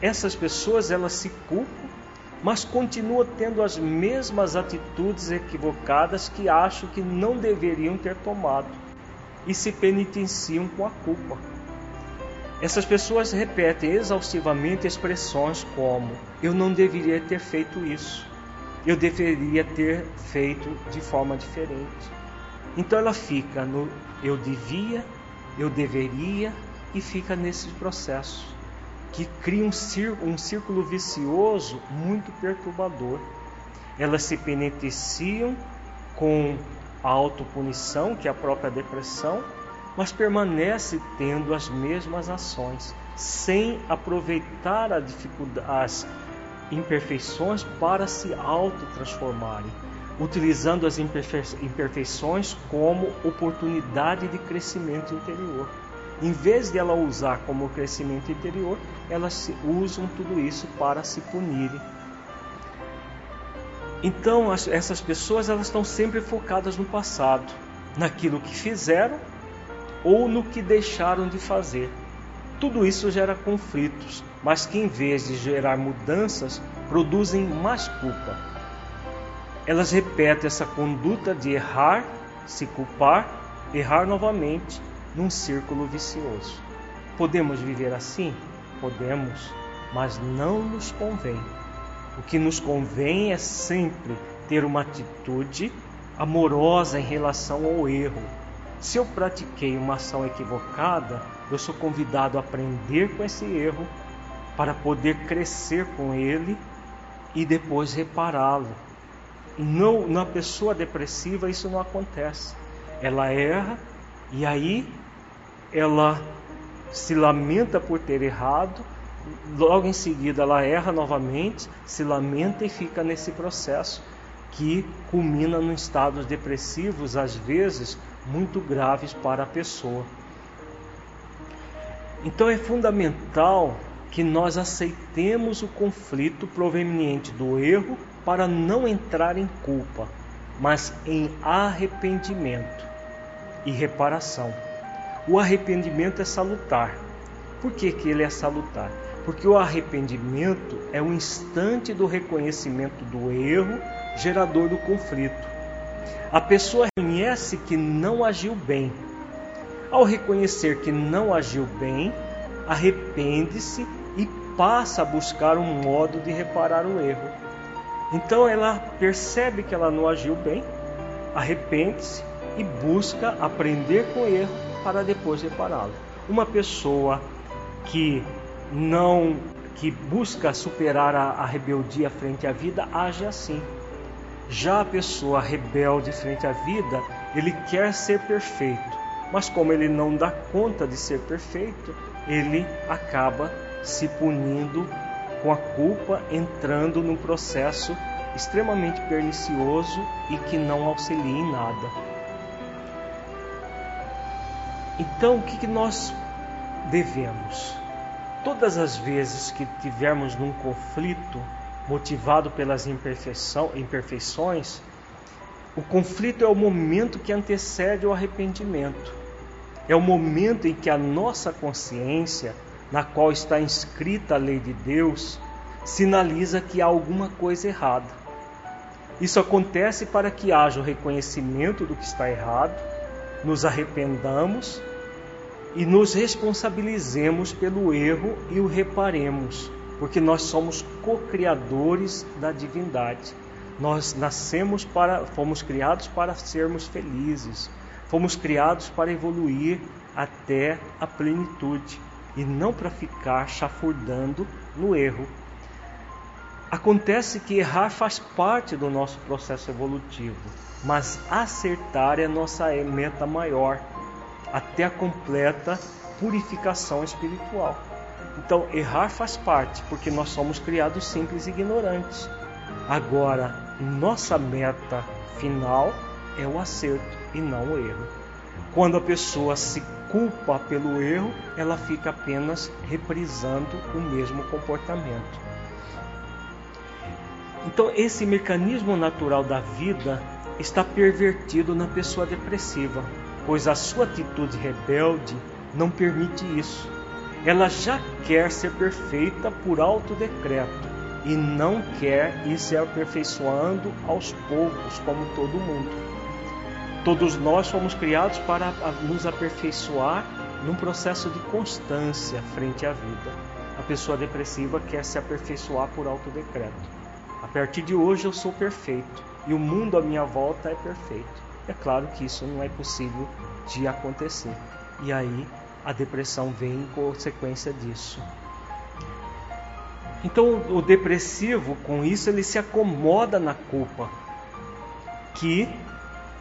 Essas pessoas elas se culpam, mas continuam tendo as mesmas atitudes equivocadas que acham que não deveriam ter tomado e se penitenciam com a culpa. Essas pessoas repetem exaustivamente expressões como: eu não deveria ter feito isso eu deveria ter feito de forma diferente. Então ela fica no eu devia, eu deveria e fica nesse processo que cria um círculo, um círculo vicioso muito perturbador. Elas se penitenciam com a autopunição, que é a própria depressão, mas permanece tendo as mesmas ações, sem aproveitar as imperfeições para se autotransformarem, utilizando as imperfeições como oportunidade de crescimento interior. Em vez de ela usar como crescimento interior, elas usam tudo isso para se punirem. Então, essas pessoas elas estão sempre focadas no passado, naquilo que fizeram ou no que deixaram de fazer. Tudo isso gera conflitos, mas que em vez de gerar mudanças, produzem mais culpa. Elas repetem essa conduta de errar, se culpar, errar novamente, num círculo vicioso. Podemos viver assim? Podemos, mas não nos convém. O que nos convém é sempre ter uma atitude amorosa em relação ao erro. Se eu pratiquei uma ação equivocada, eu sou convidado a aprender com esse erro para poder crescer com ele e depois repará-lo. Não, na pessoa depressiva isso não acontece. Ela erra e aí ela se lamenta por ter errado, logo em seguida ela erra novamente, se lamenta e fica nesse processo que culmina em estados depressivos, às vezes muito graves para a pessoa. Então é fundamental que nós aceitemos o conflito proveniente do erro para não entrar em culpa, mas em arrependimento e reparação. O arrependimento é salutar. Por que, que ele é salutar? Porque o arrependimento é o instante do reconhecimento do erro gerador do conflito. A pessoa reconhece que não agiu bem, ao reconhecer que não agiu bem, arrepende-se passa a buscar um modo de reparar o erro. Então ela percebe que ela não agiu bem, arrepende-se e busca aprender com o erro para depois repará-lo. Uma pessoa que não que busca superar a, a rebeldia frente à vida age assim. Já a pessoa rebelde frente à vida, ele quer ser perfeito mas como ele não dá conta de ser perfeito, ele acaba se punindo com a culpa, entrando num processo extremamente pernicioso e que não auxilia em nada. Então, o que nós devemos? todas as vezes que tivermos num conflito motivado pelas imperfeições, o conflito é o momento que antecede o arrependimento. É o momento em que a nossa consciência, na qual está inscrita a lei de Deus, sinaliza que há alguma coisa errada. Isso acontece para que haja o reconhecimento do que está errado, nos arrependamos e nos responsabilizemos pelo erro e o reparemos, porque nós somos co-criadores da divindade. Nós nascemos para, fomos criados para sermos felizes, fomos criados para evoluir até a plenitude e não para ficar chafurdando no erro. Acontece que errar faz parte do nosso processo evolutivo, mas acertar é nossa meta maior até a completa purificação espiritual. Então, errar faz parte, porque nós somos criados simples e ignorantes. Agora, nossa meta final é o acerto e não o erro. Quando a pessoa se culpa pelo erro, ela fica apenas reprisando o mesmo comportamento. Então, esse mecanismo natural da vida está pervertido na pessoa depressiva pois a sua atitude rebelde não permite isso. Ela já quer ser perfeita por alto decreto e não quer ir se aperfeiçoando aos poucos, como todo mundo. Todos nós fomos criados para nos aperfeiçoar num processo de constância frente à vida. A pessoa depressiva quer se aperfeiçoar por alto decreto. A partir de hoje eu sou perfeito e o mundo à minha volta é perfeito. É claro que isso não é possível de acontecer. E aí a depressão vem em consequência disso. Então o depressivo, com isso, ele se acomoda na culpa, que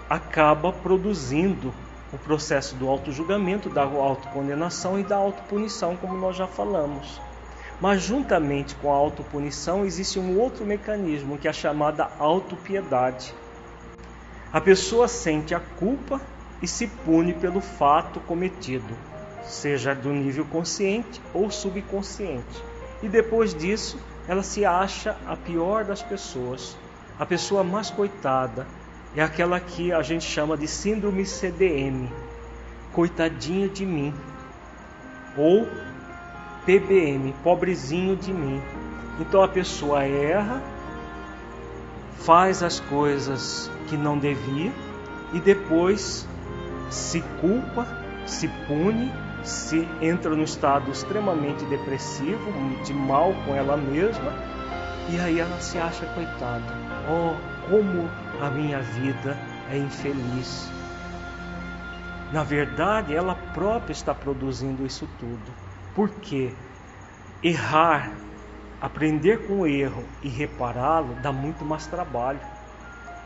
acaba produzindo o processo do auto-julgamento, da autocondenação e da autopunição, como nós já falamos. Mas juntamente com a autopunição existe um outro mecanismo que é a chamada autopiedade. A pessoa sente a culpa e se pune pelo fato cometido, seja do nível consciente ou subconsciente. E depois disso, ela se acha a pior das pessoas, a pessoa mais coitada, é aquela que a gente chama de síndrome CDM, coitadinho de mim, ou PBM, pobrezinho de mim. Então a pessoa erra, faz as coisas que não devia e depois se culpa, se pune, se entra no estado extremamente depressivo, de mal com ela mesma, e aí ela se acha coitada. Oh, como a minha vida é infeliz. Na verdade, ela própria está produzindo isso tudo. Porque errar, aprender com o erro e repará-lo dá muito mais trabalho.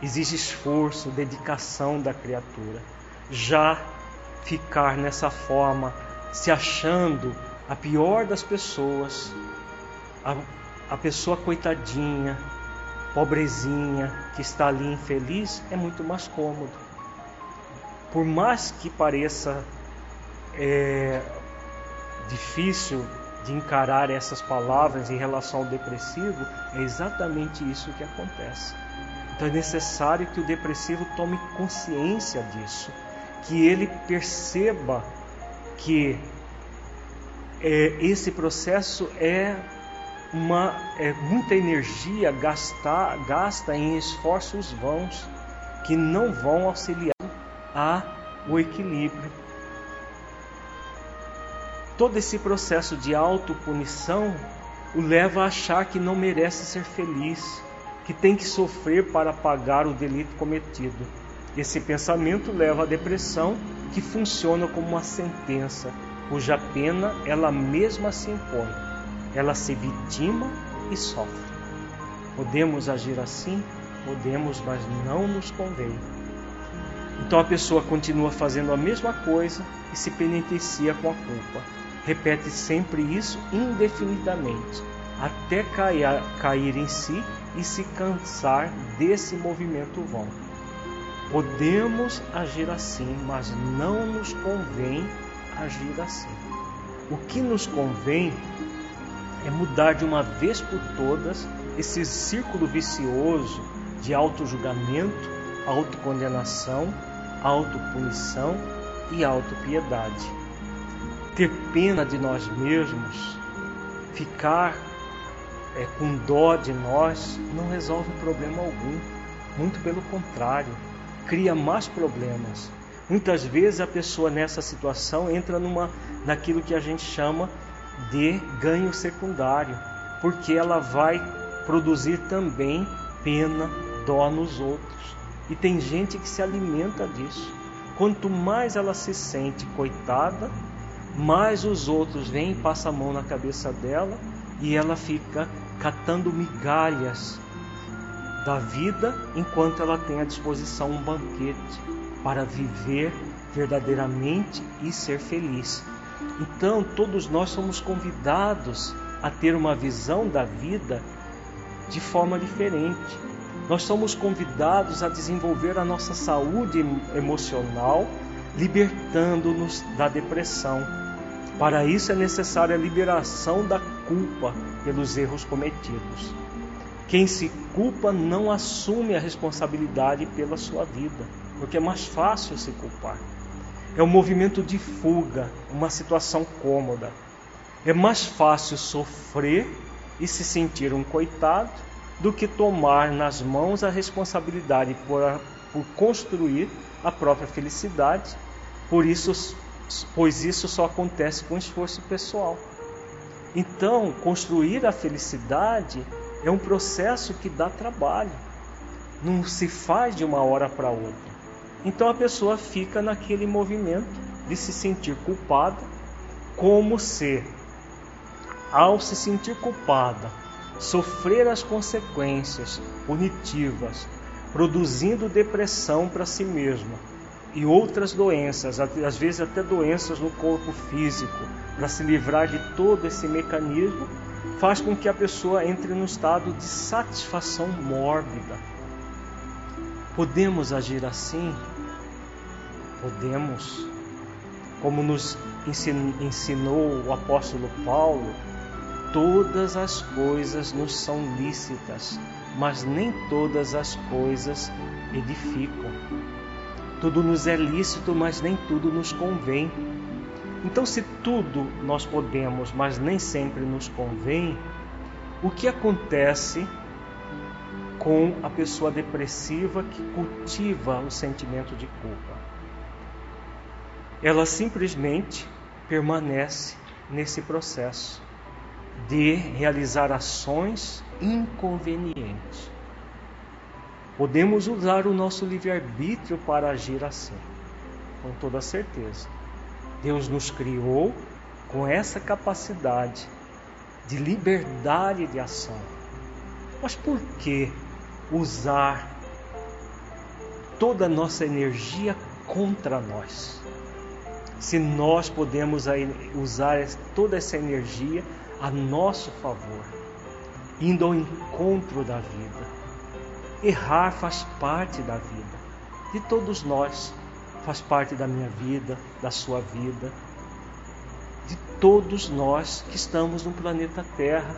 Exige esforço, dedicação da criatura. Já ficar nessa forma, se achando a pior das pessoas, a, a pessoa coitadinha, pobrezinha, que está ali infeliz, é muito mais cômodo. Por mais que pareça é, difícil de encarar essas palavras em relação ao depressivo, é exatamente isso que acontece. Então é necessário que o depressivo tome consciência disso, que ele perceba que é, esse processo é uma é muita energia gastar, gasta em esforços vãos que não vão auxiliar a o equilíbrio. Todo esse processo de autopunição o leva a achar que não merece ser feliz, que tem que sofrer para pagar o delito cometido. Esse pensamento leva à depressão, que funciona como uma sentença, cuja pena ela mesma se impõe. Ela se vitima e sofre. Podemos agir assim? Podemos, mas não nos convém. Então a pessoa continua fazendo a mesma coisa e se penitencia com a culpa. Repete sempre isso indefinidamente, até cair, cair em si e se cansar desse movimento vão. Podemos agir assim, mas não nos convém agir assim. O que nos convém é mudar de uma vez por todas esse círculo vicioso de auto-julgamento, autocondenação, autopunição e autopiedade. Ter pena de nós mesmos, ficar é, com dó de nós, não resolve problema algum. Muito pelo contrário, cria mais problemas. Muitas vezes a pessoa nessa situação entra numa naquilo que a gente chama de ganho secundário, porque ela vai produzir também pena, dó nos outros. E tem gente que se alimenta disso. Quanto mais ela se sente coitada, mais os outros vêm e passam a mão na cabeça dela e ela fica catando migalhas da vida enquanto ela tem à disposição um banquete para viver verdadeiramente e ser feliz. Então, todos nós somos convidados a ter uma visão da vida de forma diferente. Nós somos convidados a desenvolver a nossa saúde emocional, libertando-nos da depressão. Para isso é necessária a liberação da culpa pelos erros cometidos. Quem se culpa não assume a responsabilidade pela sua vida, porque é mais fácil se culpar. É um movimento de fuga, uma situação cômoda. É mais fácil sofrer e se sentir um coitado do que tomar nas mãos a responsabilidade por, por construir a própria felicidade. Por isso, pois isso só acontece com esforço pessoal. Então, construir a felicidade é um processo que dá trabalho. Não se faz de uma hora para outra. Então a pessoa fica naquele movimento de se sentir culpada, como se, ao se sentir culpada, sofrer as consequências punitivas, produzindo depressão para si mesma e outras doenças, às vezes até doenças no corpo físico, para se livrar de todo esse mecanismo, faz com que a pessoa entre num estado de satisfação mórbida. Podemos agir assim? Podemos. Como nos ensinou o apóstolo Paulo, todas as coisas nos são lícitas, mas nem todas as coisas edificam. Tudo nos é lícito, mas nem tudo nos convém. Então, se tudo nós podemos, mas nem sempre nos convém, o que acontece com a pessoa depressiva que cultiva o sentimento de culpa? Ela simplesmente permanece nesse processo de realizar ações inconvenientes. Podemos usar o nosso livre-arbítrio para agir assim, com toda certeza. Deus nos criou com essa capacidade de liberdade de ação. Mas por que usar toda a nossa energia contra nós? Se nós podemos usar toda essa energia a nosso favor, indo ao encontro da vida. Errar faz parte da vida de todos nós faz parte da minha vida, da sua vida, de todos nós que estamos no planeta Terra,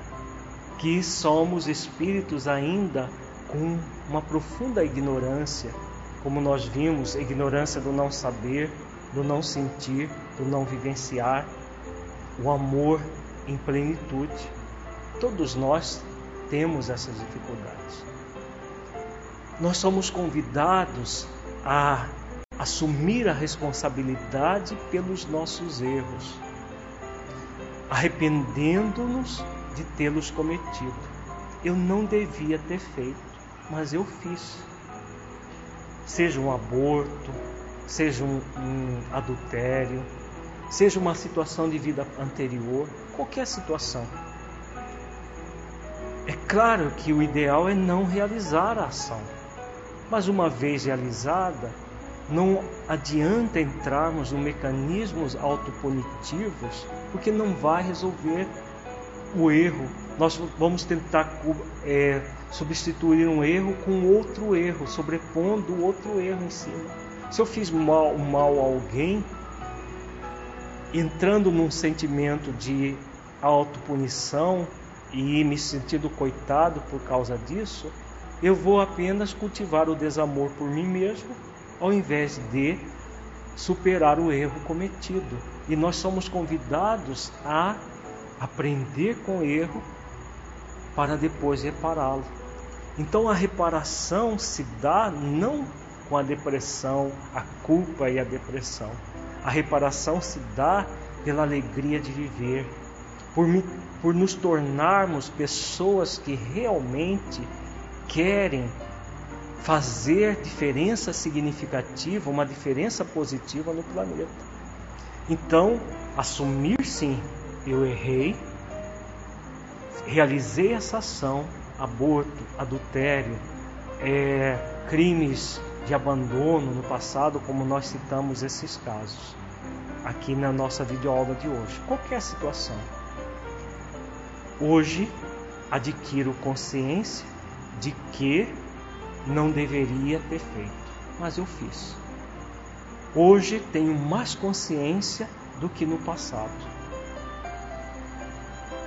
que somos espíritos ainda com uma profunda ignorância, como nós vimos, ignorância do não saber, do não sentir, do não vivenciar, o amor em plenitude. Todos nós temos essas dificuldades. Nós somos convidados a assumir a responsabilidade pelos nossos erros, arrependendo-nos de tê-los cometido. Eu não devia ter feito, mas eu fiz. Seja um aborto, seja um, um adultério, seja uma situação de vida anterior, qualquer situação. É claro que o ideal é não realizar a ação, mas uma vez realizada, não adianta entrarmos em mecanismos autopunitivos, porque não vai resolver o erro. Nós vamos tentar é, substituir um erro com outro erro, sobrepondo outro erro em cima. Se eu fiz mal, mal a alguém, entrando num sentimento de autopunição e me sentindo coitado por causa disso, eu vou apenas cultivar o desamor por mim mesmo, ao invés de superar o erro cometido. E nós somos convidados a aprender com o erro para depois repará-lo. Então a reparação se dá não com a depressão, a culpa e a depressão. A reparação se dá pela alegria de viver, por, por nos tornarmos pessoas que realmente querem fazer diferença significativa, uma diferença positiva no planeta. Então, assumir sim, eu errei, realizei essa ação, aborto, adultério, é, crimes de abandono no passado, como nós citamos esses casos aqui na nossa videoaula de hoje. Qualquer situação. Hoje adquiro consciência de que não deveria ter feito, mas eu fiz. Hoje tenho mais consciência do que no passado.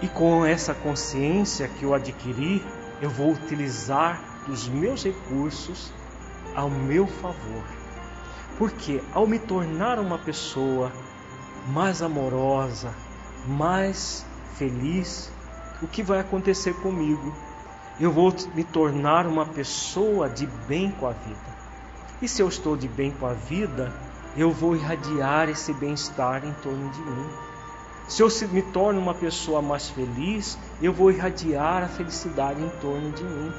E com essa consciência que eu adquiri, eu vou utilizar os meus recursos ao meu favor. Porque ao me tornar uma pessoa mais amorosa, mais feliz, o que vai acontecer comigo? eu vou me tornar uma pessoa de bem com a vida. E se eu estou de bem com a vida, eu vou irradiar esse bem-estar em torno de mim. Se eu me torno uma pessoa mais feliz, eu vou irradiar a felicidade em torno de mim.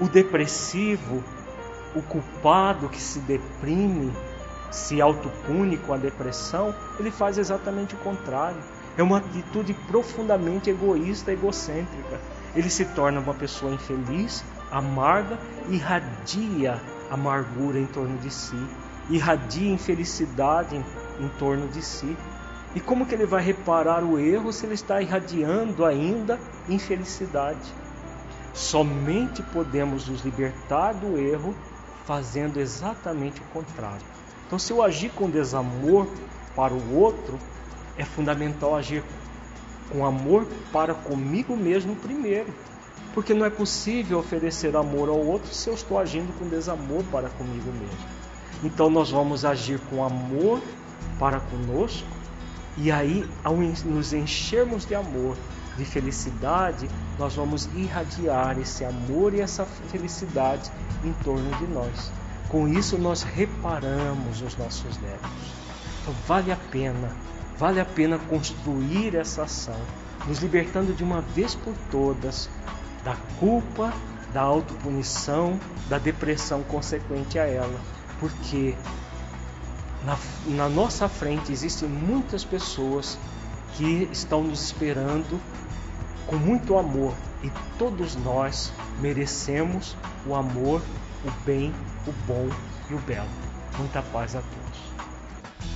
O depressivo, o culpado que se deprime, se autopune com a depressão, ele faz exatamente o contrário. É uma atitude profundamente egoísta, egocêntrica ele se torna uma pessoa infeliz, amarga, irradia amargura em torno de si, irradia infelicidade em, em torno de si. E como que ele vai reparar o erro se ele está irradiando ainda infelicidade? Somente podemos nos libertar do erro fazendo exatamente o contrário. Então, se eu agir com desamor para o outro, é fundamental agir com amor para comigo mesmo primeiro. Porque não é possível oferecer amor ao outro se eu estou agindo com desamor para comigo mesmo. Então nós vamos agir com amor para conosco, e aí, ao nos enchermos de amor, de felicidade, nós vamos irradiar esse amor e essa felicidade em torno de nós. Com isso, nós reparamos os nossos débitos. Então, vale a pena Vale a pena construir essa ação, nos libertando de uma vez por todas da culpa, da autopunição, da depressão consequente a ela, porque na, na nossa frente existem muitas pessoas que estão nos esperando com muito amor e todos nós merecemos o amor, o bem, o bom e o belo. Muita paz a todos.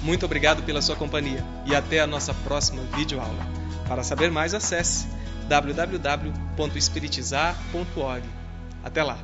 Muito obrigado pela sua companhia e até a nossa próxima videoaula. Para saber mais, acesse www.espiritizar.org. Até lá!